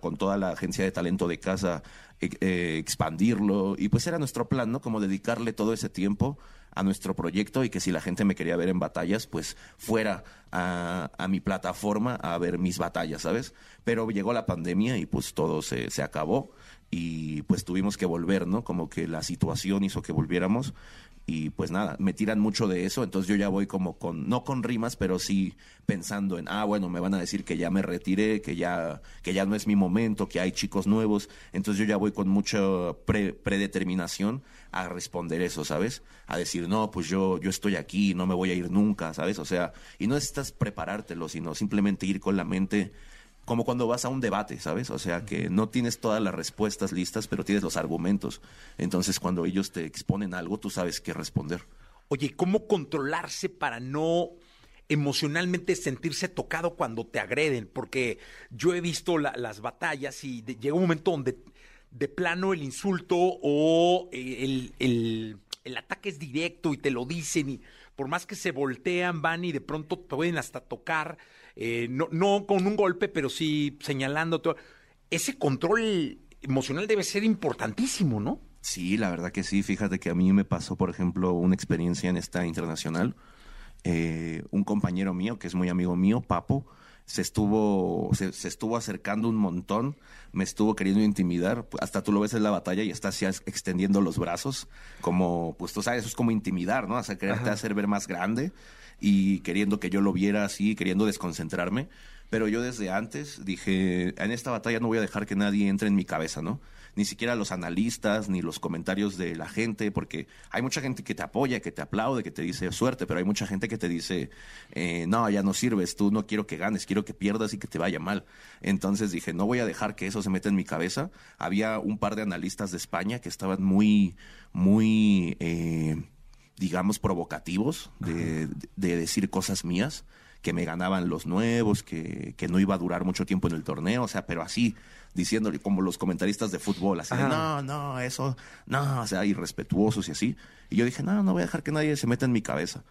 con toda la agencia de talento de casa, eh, eh, expandirlo y pues era nuestro plan, ¿no? Como dedicarle todo ese tiempo a nuestro proyecto y que si la gente me quería ver en batallas, pues fuera a, mi plataforma a ver mis batallas, ¿sabes? Pero llegó la pandemia y pues todo se, se acabó y pues tuvimos que volver, ¿no? Como que la situación hizo que volviéramos y pues nada, me tiran mucho de eso, entonces yo ya voy como con, no con rimas, pero sí pensando en, ah, bueno, me van a decir que ya me retiré, que ya, que ya no es mi momento, que hay chicos nuevos, entonces yo ya voy con mucha pre- predeterminación a responder eso, ¿sabes? A decir, no, pues yo, yo estoy aquí, no me voy a ir nunca, ¿sabes? O sea, y no necesitas preparártelo, sino simplemente ir con la mente como cuando vas a un debate, ¿sabes? O sea, que no tienes todas las respuestas listas, pero tienes los argumentos. Entonces, cuando ellos te exponen algo, tú sabes qué responder. Oye, ¿cómo controlarse para no emocionalmente sentirse tocado cuando te agreden? Porque yo he visto la- las batallas y de- llega un momento donde de plano el insulto o eh, el, el- ataque es directo y te lo dicen y por más que se voltean, van y de pronto pueden hasta tocar, eh, no, no con un golpe, pero sí señalándote. Ese control emocional debe ser importantísimo, ¿no? Sí, la verdad que sí. Fíjate que a mí me pasó, por ejemplo, una experiencia en esta internacional. Eh, un compañero mío, que es muy amigo mío, Papo, se estuvo, se, se estuvo acercando un montón, me estuvo queriendo intimidar, hasta tú lo ves en la batalla y está así as- extendiendo los brazos, como, pues tú sabes, eso es como intimidar, ¿no? O sea, quererte Ajá. hacer ver más grande y queriendo que yo lo viera así, queriendo desconcentrarme. Pero yo desde antes dije, en esta batalla no voy a dejar que nadie entre en mi cabeza, ¿no? Ni siquiera los analistas, ni los comentarios de la gente, porque hay mucha gente que te apoya, que te aplaude, que te dice suerte, pero hay mucha gente que te dice, eh, no, ya no sirves, tú no quiero que ganes, quiero que pierdas y que te vaya mal. Entonces dije, no voy a dejar que eso se meta en mi cabeza. Había un par de analistas de España que estaban muy, muy... eh, digamos, provocativos de, de decir cosas mías, que me ganaban los nuevos, que, que no iba a durar mucho tiempo en el torneo, o sea, pero así, diciéndole como los comentaristas de fútbol, así de, no, no, eso, no, o sea, irrespetuosos y así. Y yo dije, no, no voy a dejar que nadie se meta en mi cabeza.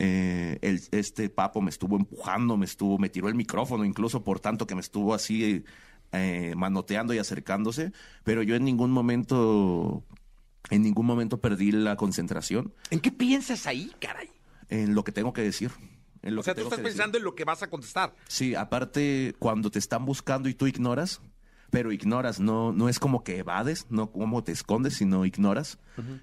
Eh, el- este papo me estuvo empujando, me estuvo, me tiró el micrófono incluso por tanto que me estuvo así eh, manoteando y acercándose, pero yo en ningún momento, en ningún momento perdí la concentración ¿En qué piensas ahí, caray? en lo que tengo que decir. En lo O sea, que tú estás que decir. pensando en lo que vas a contestar. Sí, aparte, cuando te están buscando y tú ignoras, pero ignoras, no, no es como que evades, no como te escondes, sino ignoras.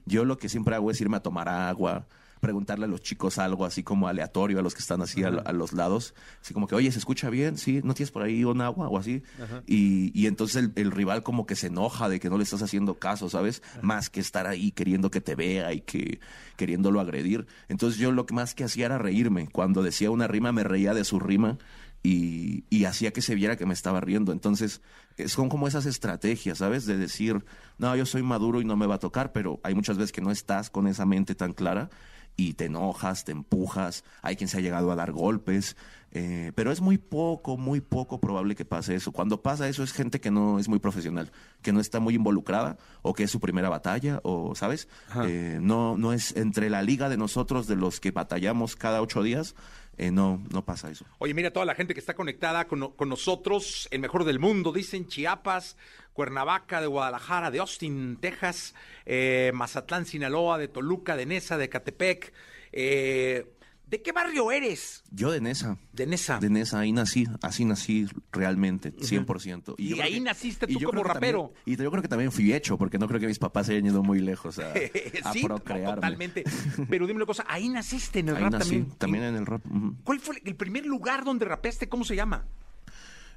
Yo lo que siempre hago es irme a tomar agua, preguntarle a los chicos algo así como aleatorio a los que están así a, a los lados, así como que, oye, ¿se escucha bien? Sí, ¿no tienes por ahí un agua o así? Y, y entonces el, el rival como que se enoja de que no le estás haciendo caso, ¿sabes? Más que estar ahí queriendo que te vea y que queriéndolo agredir. Entonces yo lo que más que hacía era reírme. Cuando decía una rima me reía de su rima y, y hacía que se viera que me estaba riendo. Entonces eh, son como esas estrategias, ¿sabes? De decir, no, yo soy maduro y no me va a tocar, pero hay muchas veces que no estás con esa mente tan clara y te enojas, te empujas, hay quien se ha llegado a dar golpes, eh, pero es muy poco, muy poco probable que pase eso. Cuando pasa eso es gente que no es muy profesional, que no está muy involucrada o que es su primera batalla, o, ¿sabes? Eh, no, no es entre la liga de nosotros, de los que batallamos cada ocho días, eh, no, no pasa eso. Oye, mira toda la gente que está conectada con, con nosotros, el mejor del mundo, dicen Chiapas, Cuernavaca, de Guadalajara, de Austin, Texas, eh, Mazatlán, Sinaloa, de Toluca, de Nesa, de Catepec. Eh, ¿De qué barrio eres? Yo de Nesa. De Nesa. De Nesa, ahí nací, así nací realmente, 100%. Y yo creo ahí que- naciste y tú como también- rapero. y yo creo que también fui hecho, porque no creo que mis papás se hayan ido muy lejos a, (laughs) a sí, procrearme. totalmente. (laughs) Pero dime una cosa, ahí naciste en el Ahí rap nací, también. también en el rap. ¿Cuál fue el primer lugar donde rapeaste? ¿Cómo se llama?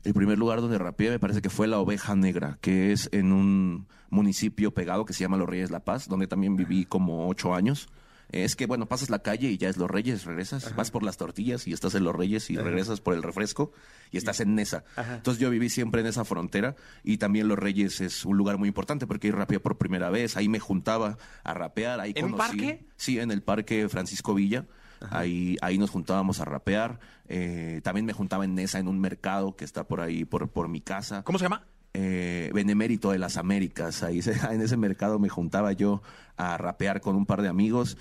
El primer lugar donde rapeé me parece que fue La Oveja Negra, que es en un municipio pegado que se llama Los Reyes La Paz, donde también viví como ocho años. Es que, bueno, pasas la calle y ya es Los Reyes, regresas, vas por las tortillas y estás en Los Reyes y Ajá. regresas por el refresco y estás en Nesa. Ajá. Entonces yo viví siempre en esa frontera y también Los Reyes es un lugar muy importante porque ahí rapeé por primera vez, ahí me juntaba a rapear. Ahí ¿En conocí- parque? Sí, en el Parque Francisco Villa. Ahí, ahí nos juntábamos a rapear. Eh, también me juntaba en Nesa, en un mercado que está por ahí, por, por mi casa. ¿Cómo se llama? Eh, Benemérito de las Américas. Ahí se- (laughs) en ese mercado me juntaba yo a rapear con un par de amigos.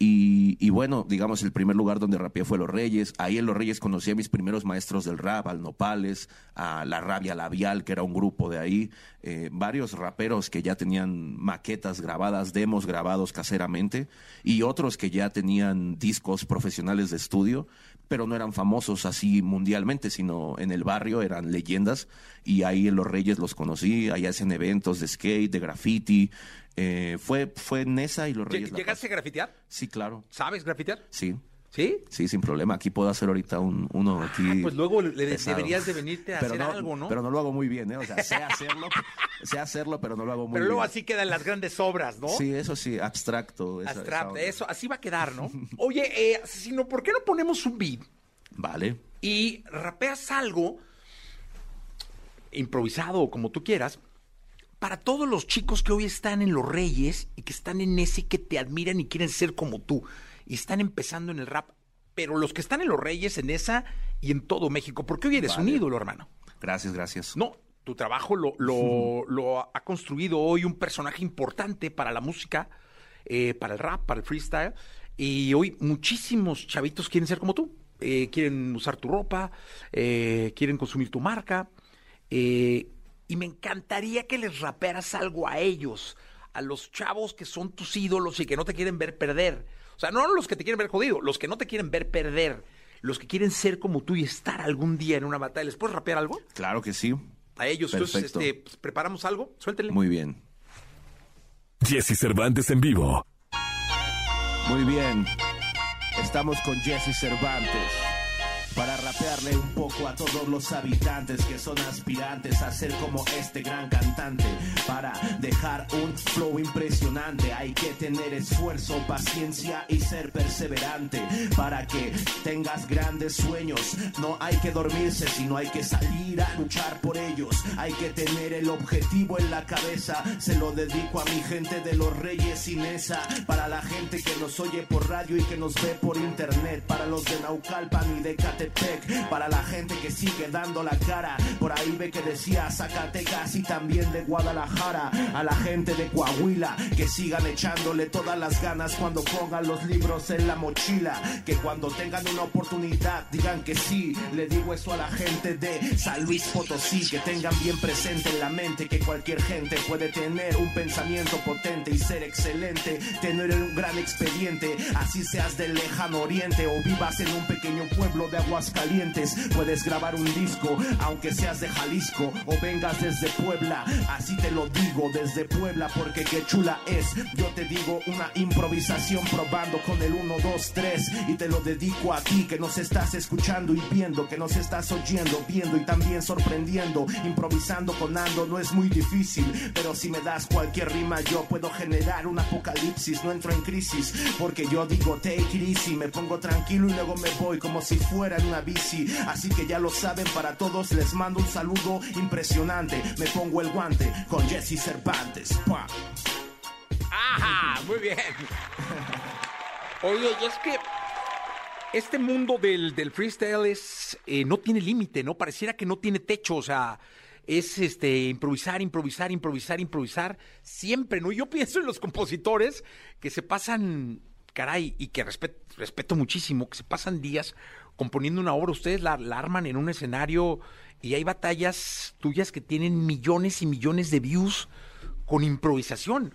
Y, bueno, digamos, el primer lugar donde rapeé fue Los Reyes. Ahí en Los Reyes conocí a mis primeros maestros del rap, al Nopales, a La Rabia Labial, que era un grupo de ahí. eh, varios raperos que ya tenían maquetas grabadas, demos grabados caseramente, y otros que ya tenían discos profesionales de estudio, pero no eran famosos así mundialmente, sino en el barrio eran leyendas. Y ahí en Los Reyes los conocí, allá hacen eventos de skate, de graffiti. eh, fue, fue Nesa y Los Reyes. ¿Llegaste a grafitear? Sí, claro. ¿Sabes grafitear? Sí. ¿Sí? Sí, sin problema. Aquí puedo hacer ahorita un, uno aquí. pues luego le- pesado. deberías de venirte a Pero hacer algo, ¿no? Pero no lo hago muy bien, ¿eh? O sea, sé hacerlo, sé hacerlo, pero no lo hago muy Pero bien. luego así quedan las grandes obras, ¿no? Sí, eso sí, abstracto. esa- Abstract, esa onda. eso, así va a quedar, ¿no? (laughs) Oye, eh, asesino, ¿por qué no ponemos un beat Vale. y rapeas algo improvisado o como tú quieras para todos los chicos que hoy están en Los Reyes y que están en ese que te admiran y quieren ser como tú y están empezando en el rap, pero los que están en Los Reyes, en esa y en todo México, porque hoy eres un ídolo, hermano. Gracias, gracias. No, tu trabajo lo, lo, (laughs) lo ha construido hoy un personaje importante para la música, eh, para el rap, para el freestyle. Y hoy muchísimos chavitos quieren ser como tú. Eh, quieren usar tu ropa, eh, quieren consumir tu marca. y me encantaría que les rapearas algo a ellos, a los chavos que son tus ídolos y que no te quieren ver perder. O sea, no los que te quieren ver jodido, los que no te quieren ver perder. los que quieren ser como tú y estar algún día en una batalla. ¿Les puedes rapear algo? Claro que sí. A ellos, entonces, este, pues, preparamos algo, suéltenle. Muy bien. Jesse Cervantes en vivo. Muy bien. Estamos con Jesse Cervantes rapearle un poco a todos los habitantes que son aspirantes a ser como este gran cantante. Para dejar un flow impresionante hay que tener esfuerzo, paciencia y ser perseverante. Para que tengas grandes sueños no hay que dormirse, sino hay que salir a luchar por ellos. Hay que tener el objetivo en la cabeza. Se lo dedico a mi gente de los Reyes Inesa. Para la gente que nos oye por radio y que nos ve por internet. Para los de Naucalpan y de Catepec. Para la gente que sigue dando la cara. Por ahí ve que decía Zacatecas y también de Guadalajara. A la gente de Coahuila que sigan echándole todas las ganas cuando pongan los libros en la mochila. Que cuando tengan una oportunidad digan que sí. Le digo eso a la gente de San Luis Potosí. Que tengan bien presente en la mente que cualquier gente puede tener un pensamiento potente y ser excelente. Tener un gran expediente. Así seas del lejano oriente o vivas en un pequeño pueblo de Aguascalientes. Puedes grabar un disco aunque seas de Jalisco o vengas desde Puebla. Así te lo digo desde Puebla porque qué chula es. Yo te digo una improvisación probando con el 1, 2, 3 y te lo dedico a ti que nos estás escuchando y viendo, que nos estás oyendo, viendo y también sorprendiendo. Improvisando con Ando no es muy difícil, pero si me das cualquier rima yo puedo generar un apocalipsis, no entro en crisis porque yo digo take it easy, me pongo tranquilo y luego me voy como si fuera en una Así que ya lo saben para todos, les mando un saludo impresionante. Me pongo el guante con Jesse Cervantes. ¡Pua! ¡Ajá! Muy bien. Oye, es que este mundo del, del freestyle es, eh, no tiene límite, ¿no? Pareciera que no tiene techo, o sea, es este improvisar, improvisar, improvisar, improvisar, siempre, ¿no? Yo pienso en los compositores que se pasan, caray, y que respet- respeto muchísimo, que se pasan días componiendo una obra, ustedes la, la arman en un escenario y hay batallas tuyas que tienen millones y millones de views con improvisación.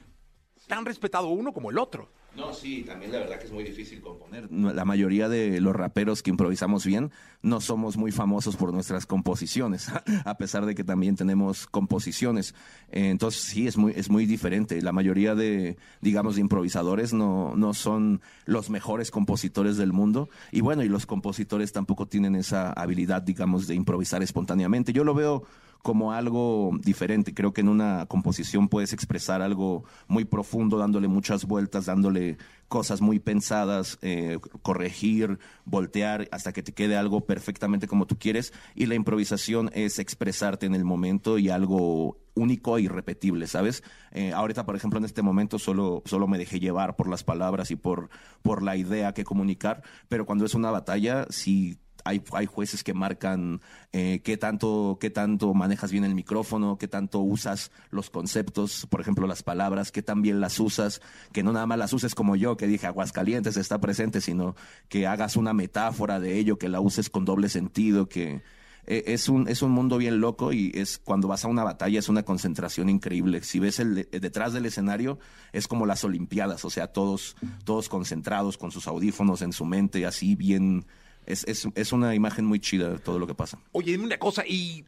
Tan respetado uno como el otro. No, sí, también la verdad que es muy difícil componer. La mayoría de los raperos que improvisamos bien no somos muy famosos por nuestras composiciones, (laughs) a pesar de que también tenemos composiciones. Entonces sí, es muy, es muy diferente. La mayoría de, digamos, de improvisadores no, no son los mejores compositores del mundo. Y bueno, y los compositores tampoco tienen esa habilidad, digamos, de improvisar espontáneamente. Yo lo veo como algo diferente. Creo que en una composición puedes expresar algo muy profundo, dándole muchas vueltas, dándole cosas muy pensadas, eh, corregir, voltear, hasta que te quede algo perfectamente como tú quieres. Y la improvisación es expresarte en el momento y algo único e irrepetible, ¿sabes? Eh, ahorita, por ejemplo, en este momento solo, solo me dejé llevar por las palabras y por, por la idea que comunicar, pero cuando es una batalla, sí hay, jueces que marcan eh, qué tanto qué tanto manejas bien el micrófono, qué tanto usas los conceptos, por ejemplo las palabras, qué tan bien las usas, que no nada más las uses como yo que dije Aguascalientes está presente, sino que hagas una metáfora de ello, que la uses con doble sentido, que eh, es un es un mundo bien loco y es cuando vas a una batalla es una concentración increíble. Si ves el detrás del escenario es como las olimpiadas, o sea todos todos concentrados con sus audífonos en su mente, así bien es, es, es una imagen muy chida de todo lo que pasa. Oye, dime una cosa, ¿y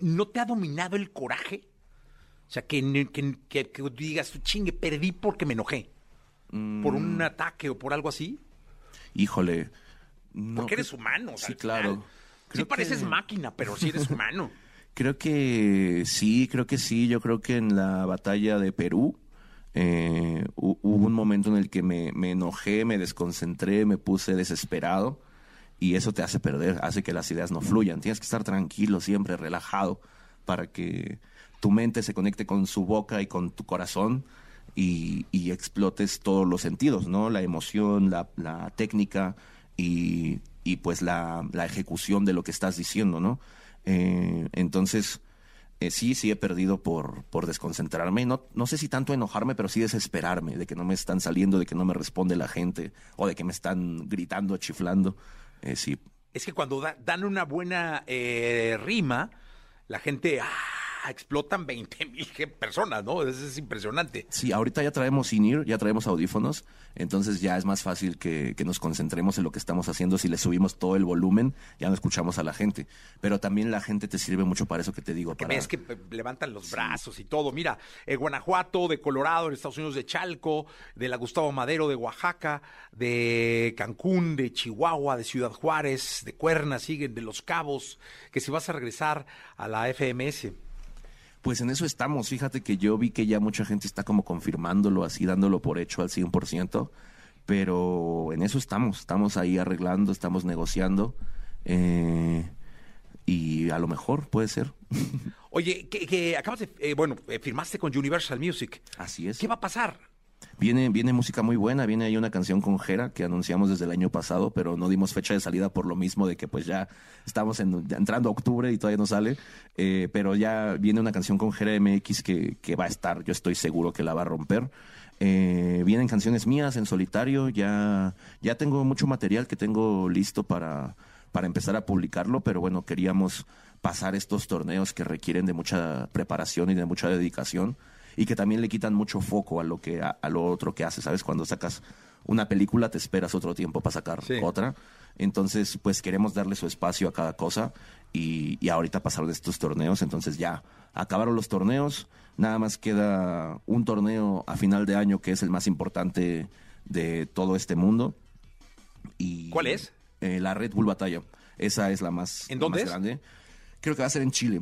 no te ha dominado el coraje? O sea, que, que, que- que digas, chingue, perdí porque me enojé. Por un ataque o por algo así. Híjole. no, porque eres humano. o sea, Sí, claro. Sí pareces máquina, pero sí eres (laughs) humano. Creo que sí, creo que sí. Yo creo que en la batalla de Perú eh, hu- hubo un momento en el que me, me enojé, me desconcentré, me puse desesperado y eso te hace perder, hace que las ideas no fluyan. Tienes que estar tranquilo, siempre relajado, para que tu mente se conecte con su boca y con tu corazón y, explotes todos los sentidos, ¿no? La emoción, la, la técnica y, y pues la, la ejecución de lo que estás diciendo, ¿no? Eh, entonces, eh, sí, sí he perdido por, por desconcentrarme. No, no sé si tanto enojarme, pero sí desesperarme de que no me están saliendo, de que no me responde la gente o de que me están gritando, chiflando. Eh, sí, Es que cuando da- dan una buena eh, rima, la gente, ah, explotan 20 mil (laughs) personas, ¿no? Eso es impresionante. Sí, ahorita ya traemos in-ear, ya traemos audífonos, entonces ya es más fácil que, que nos concentremos en lo que estamos haciendo. Si le subimos todo el volumen, ya no escuchamos a la gente. Pero también la gente te sirve mucho para eso que te digo. Que para... ves que eh, levantan los brazos y todo. Mira, eh, Guanajuato, de Colorado, en Estados Unidos, de Chalco, de la Gustavo Madero, de Oaxaca, de Cancún, de Chihuahua, de Ciudad Juárez, de Cuerna, siguen, de Los Cabos, que si vas a regresar a la FMS. Pues en eso estamos. Fíjate que yo vi que ya mucha gente está como confirmándolo, así dándolo por hecho al 100%, pero en eso estamos. Estamos ahí arreglando, estamos negociando. eh, y a lo mejor puede ser. Oye, que, que acabas de, eh, bueno, eh, firmaste con Universal Music. Así es. ¿Qué va a pasar? Viene, viene música muy buena, viene ahí una canción con Jera que anunciamos desde el año pasado, pero no dimos fecha de salida por lo mismo de que pues ya estamos en- entrando a octubre y todavía no sale, Eh, pero ya viene una canción con Jera MX que, que va a estar, yo estoy seguro que la va a romper. Eh, vienen canciones mías en solitario, ya, ya tengo mucho material que tengo listo para, para empezar a publicarlo, pero bueno, queríamos pasar estos torneos que requieren de mucha preparación y de mucha dedicación y que también le quitan mucho foco a lo que a, a lo otro que haces, ¿sabes? Cuando sacas una película te esperas otro tiempo para sacar otra. Entonces, pues queremos darle su espacio a cada cosa y, y ahorita pasaron estos torneos, entonces ya acabaron los torneos, nada más queda un torneo a final de año que es el más importante de todo este mundo. Y, ¿Cuál es? eh, la Red Bull Batalla. Esa es la más, ¿En dónde más es? grande. Creo que va a ser en Chile.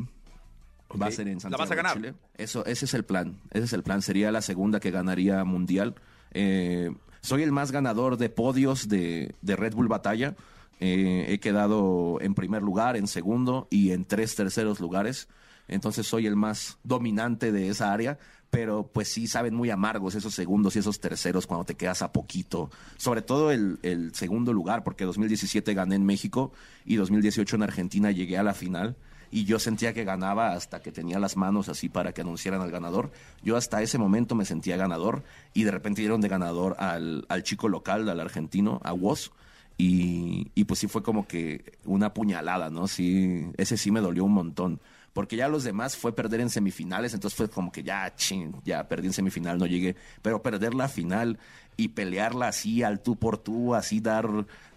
Va a ser en ¿La Santiago vas a ganar? Chile. Eso, ese es el plan. Ese es el plan. Sería la segunda que ganaría mundial. Eh, soy el más ganador de podios de, de Red Bull Batalla. Eh, he quedado en primer lugar, en segundo y en tres terceros lugares. Entonces soy el más dominante de esa área. Pero pues sí saben muy amargos esos segundos y esos terceros cuando te quedas a poquito. Sobre todo el, el segundo lugar, porque 2017 gané en México y 2018 en Argentina llegué a la final y yo sentía que ganaba hasta que tenía las manos así para que anunciaran al ganador. Yo hasta ese momento me sentía ganador y de repente dieron de ganador al, al chico local, al argentino, a Woz. Y, y pues sí fue como que una puñalada, ¿no? Sí, ese sí me dolió un montón. Porque ya los demás fue perder en semifinales, entonces fue como que ya, ching, ya perdí en semifinal, no llegué. Pero perder la final y pelearla así al tú por tú, así dar,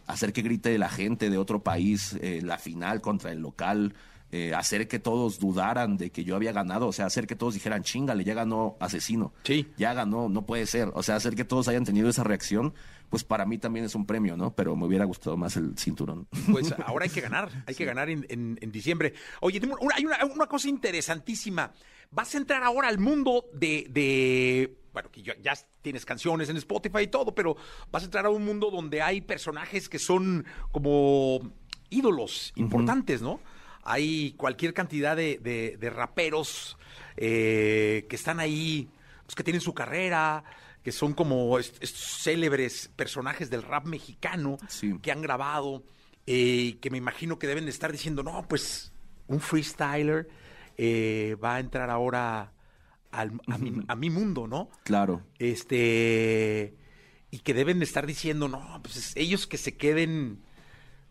hacer que grite la gente de otro país, eh, la final contra el local, eh, hacer que todos dudaran de que yo había ganado, o sea, hacer que todos dijeran, chingale, ya ganó asesino. Sí. Ya ganó, no puede ser. O sea, hacer que todos hayan tenido esa reacción, pues para mí también es un premio, ¿no? Pero me hubiera gustado más el cinturón. Pues (laughs) ahora hay que ganar, hay que ganar en, en- en diciembre. Oye, hay una, una cosa interesantísima. Vas a entrar ahora al mundo de, de- bueno, que ya, ya tienes canciones en Spotify y todo, pero vas a entrar a un mundo donde hay personajes que son como ídolos importantes, ¿no? Hay cualquier cantidad de, de- de raperos eh, que están ahí, pues que tienen su carrera, que son como estos célebres personajes del rap mexicano que han grabado, eh, que me imagino que deben de estar diciendo, no, pues un freestyler eh, va a entrar ahora al- a, mi, a mi mundo, ¿no? Claro. Este, y que deben de estar diciendo, no, pues es- ellos que se queden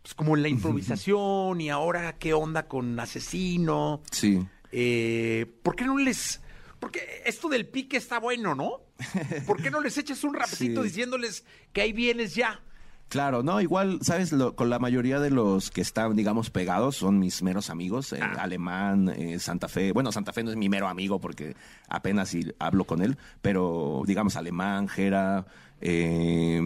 pues como en la improvisación y ahora qué onda con asesino. Sí. Eh, ¿Por qué no les... Porque esto del pique está bueno, ¿no? ¿Por qué no les echas un rapidito (laughs) Sí. diciéndoles que ahí vienes ya? Claro, no, igual, ¿sabes? Lo- con la mayoría de los que están, digamos, pegados son mis meros amigos. eh, Alemán, eh, Santa Fe. Bueno, Santa Fe no es mi mero amigo porque apenas hablo con él, pero digamos, Alemán, Jera, eh,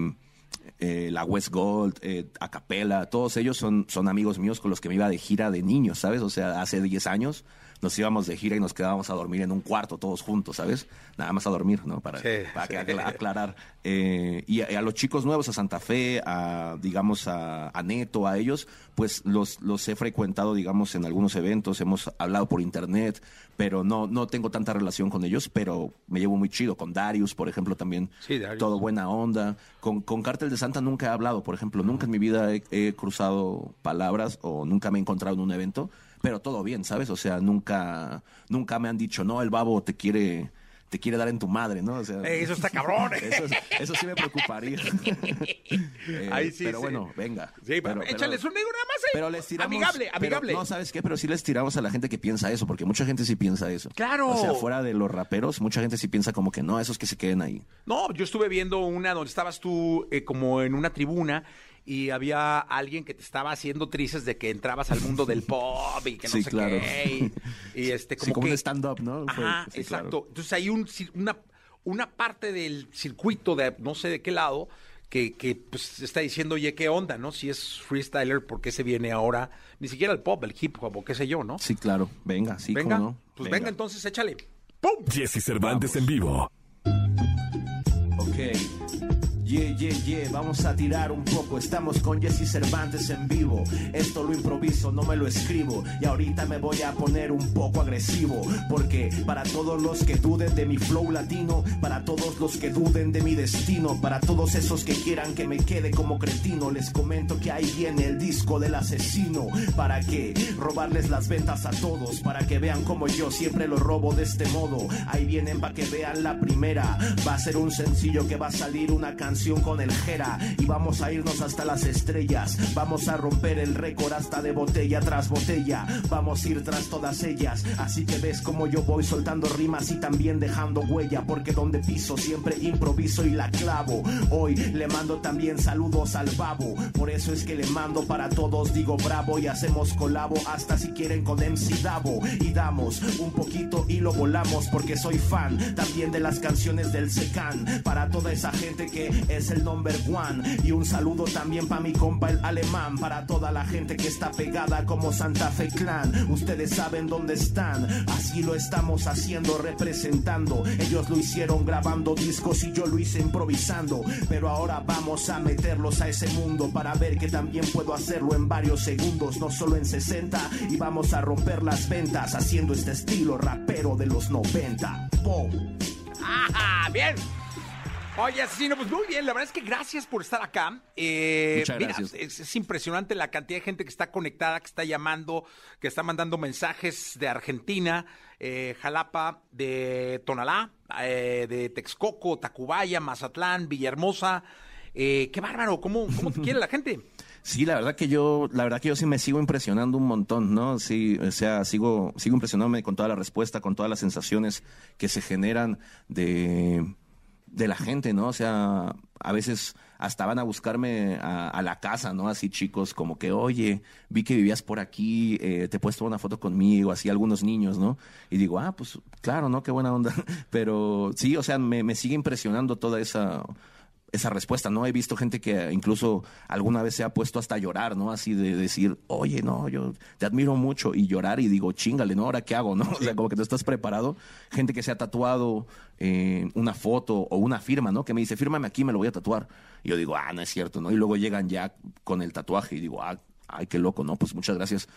eh, la West Gold, eh, Acapela, todos ellos son, son amigos míos con los que me iba de gira de niños, ¿sabes? O sea, hace 10 años nos íbamos de gira y nos quedábamos a dormir en un cuarto todos juntos, ¿sabes? Nada más a dormir, ¿no? Para, Sí, para sí. aclarar. Eh, y, a, los chicos nuevos, a Santa Fe, a, digamos, a, a Neto, a ellos, pues los, los he frecuentado, digamos, en algunos eventos, hemos hablado por internet, pero no, no tengo tanta relación con ellos, pero me llevo muy chido. Con Darius, por ejemplo, también. Sí, Darius. Todo buena onda. Con, con Cártel de Santa nunca he hablado, por ejemplo. Nunca en mi vida he, he cruzado palabras o nunca me he encontrado en un evento, pero todo bien, ¿sabes? O sea, nunca, nunca me han dicho, no, el babo te quiere te quiere dar en tu madre, ¿no? O sea, Eh, eso está (laughs) cabrón. Eso, es- eso sí me preocuparía. (laughs) (laughs) Eh, Ahí sí, pero sí. bueno, venga. Sí, pero, échales un negro nada más ahí. Pero les tiramos. Amigable, pero- amigable. no, ¿sabes qué? Pero sí les tiramos a la gente que piensa eso, porque mucha gente sí piensa eso. Claro. O sea, fuera de los raperos, mucha gente sí piensa como que no, esos que se queden ahí. No, yo estuve viendo una donde estabas tú eh, como en una tribuna y había alguien que te estaba haciendo trices de que entrabas al mundo del (laughs) pop y que no Sí, sé claro. qué. Y, y este, como, Sí, como que... un stand-up, ¿no? Ajá, sí, exacto. claro. Entonces hay un, una, una parte del circuito de no sé de qué lado que, que pues está diciendo, oye, ¿qué onda, no? Si es freestyler, ¿por qué se viene ahora? Ni siquiera el pop, el hip hop o qué sé yo, ¿no? Sí, claro. Venga, sí, venga, cómo no. pues venga. entonces, échale. Jesse Cervantes en vivo. Ok. Yeah, yeah, yeah, vamos a tirar un poco. Estamos con Jesse Cervantes en vivo. Esto lo improviso, no me lo escribo. Y ahorita me voy a poner un poco agresivo. Porque para todos los que duden de mi flow latino, para todos los que duden de mi destino, para todos esos que quieran que me quede como cretino, les comento que ahí viene el disco del asesino. ¿Para qué? Robarles las ventas a todos. Para que vean como yo siempre lo robo de este modo. Ahí vienen para que vean la primera. Va a ser un sencillo que va a salir una canción con el Jera. Y vamos a irnos hasta las estrellas. Vamos a romper el récord hasta de botella tras botella. Vamos a ir tras todas ellas. Así que ves como yo voy soltando rimas y también dejando huella. Porque donde piso siempre improviso y la clavo. Hoy le mando también saludos al babo. Por eso es que le mando para todos, digo bravo. Y hacemos colabo hasta si quieren con MC Davo. Y damos un poquito y lo volamos. Porque soy fan también de las canciones del Secan. Para toda esa gente que es el number one. Y un saludo también para mi compa el alemán. Para toda la gente que está pegada como Santa Fe Clan. Ustedes saben dónde están. Así lo estamos haciendo, representando. Ellos lo hicieron grabando discos y yo lo hice improvisando. Pero ahora vamos a meterlos a ese mundo para ver que también puedo hacerlo en varios segundos, no solo en 60. Y vamos a romper las ventas haciendo este estilo rapero de los 90. ¡Pum! ¡Ajá! ¡Bien! Oye, asesino, pues muy bien. La verdad es que gracias por estar acá. Eh, Muchas mira, gracias. Es, es impresionante la cantidad de gente que está conectada, que está llamando, que está mandando mensajes de Argentina, eh, Jalapa, de Tonalá, eh, de Texcoco, Tacubaya, Mazatlán, Villahermosa. Eh, qué bárbaro, ¿cómo, cómo te quiere la gente? (laughs) Sí, la verdad que yo, la verdad que yo sí me sigo impresionando un montón, ¿no? Sí, o sea, sigo, sigo impresionándome con toda la respuesta, con todas las sensaciones que se generan de, de la gente, ¿no? O sea, a veces hasta van a buscarme a, a la casa, ¿no? Así chicos, como que, oye, vi que vivías por aquí, eh, te he puesto una foto conmigo, así algunos niños, ¿no? Y digo, ah, pues claro, ¿no? Qué buena onda. (laughs) Pero sí, o sea, me, me sigue impresionando toda esa esa respuesta, ¿no? He visto gente que incluso alguna vez se ha puesto hasta a llorar, ¿no? Así de decir, oye, no, yo te admiro mucho y llorar y digo, chingale, ¿no? Ahora qué hago, ¿no? (laughs) O sea, como que tú estás preparado. Gente que se ha tatuado eh, una foto o una firma, ¿no? Que me dice, fírmame aquí, me lo voy a tatuar. Y yo digo, ah, no es cierto, ¿no? Y luego llegan ya con el tatuaje y digo, ah, ay, qué loco, ¿no? Pues muchas gracias.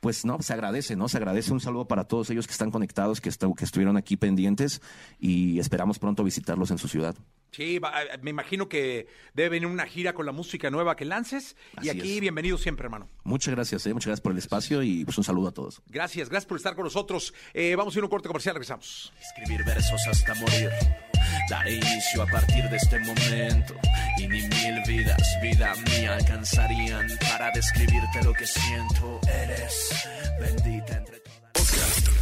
Pues no, se agradece, ¿no? Se agradece un saludo para todos ellos que están conectados, que, estu- que estuvieron aquí pendientes y esperamos pronto visitarlos en su ciudad. Sí, va- eh, me imagino que debe venir una gira con la música nueva que lances. y aquí, es. bienvenido siempre, hermano. Muchas gracias, ¿eh? muchas gracias por el espacio y pues un saludo a todos. Gracias, gracias por estar con nosotros. Eh, vamos a ir a un corte comercial, regresamos. Escribir versos hasta morir. Daré inicio a partir de este momento. Y ni mil vidas, vida mía, alcanzarían para describirte lo que siento. Eres bendita entre todas.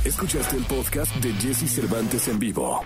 Escuchaste el podcast de Jesse Cervantes en vivo.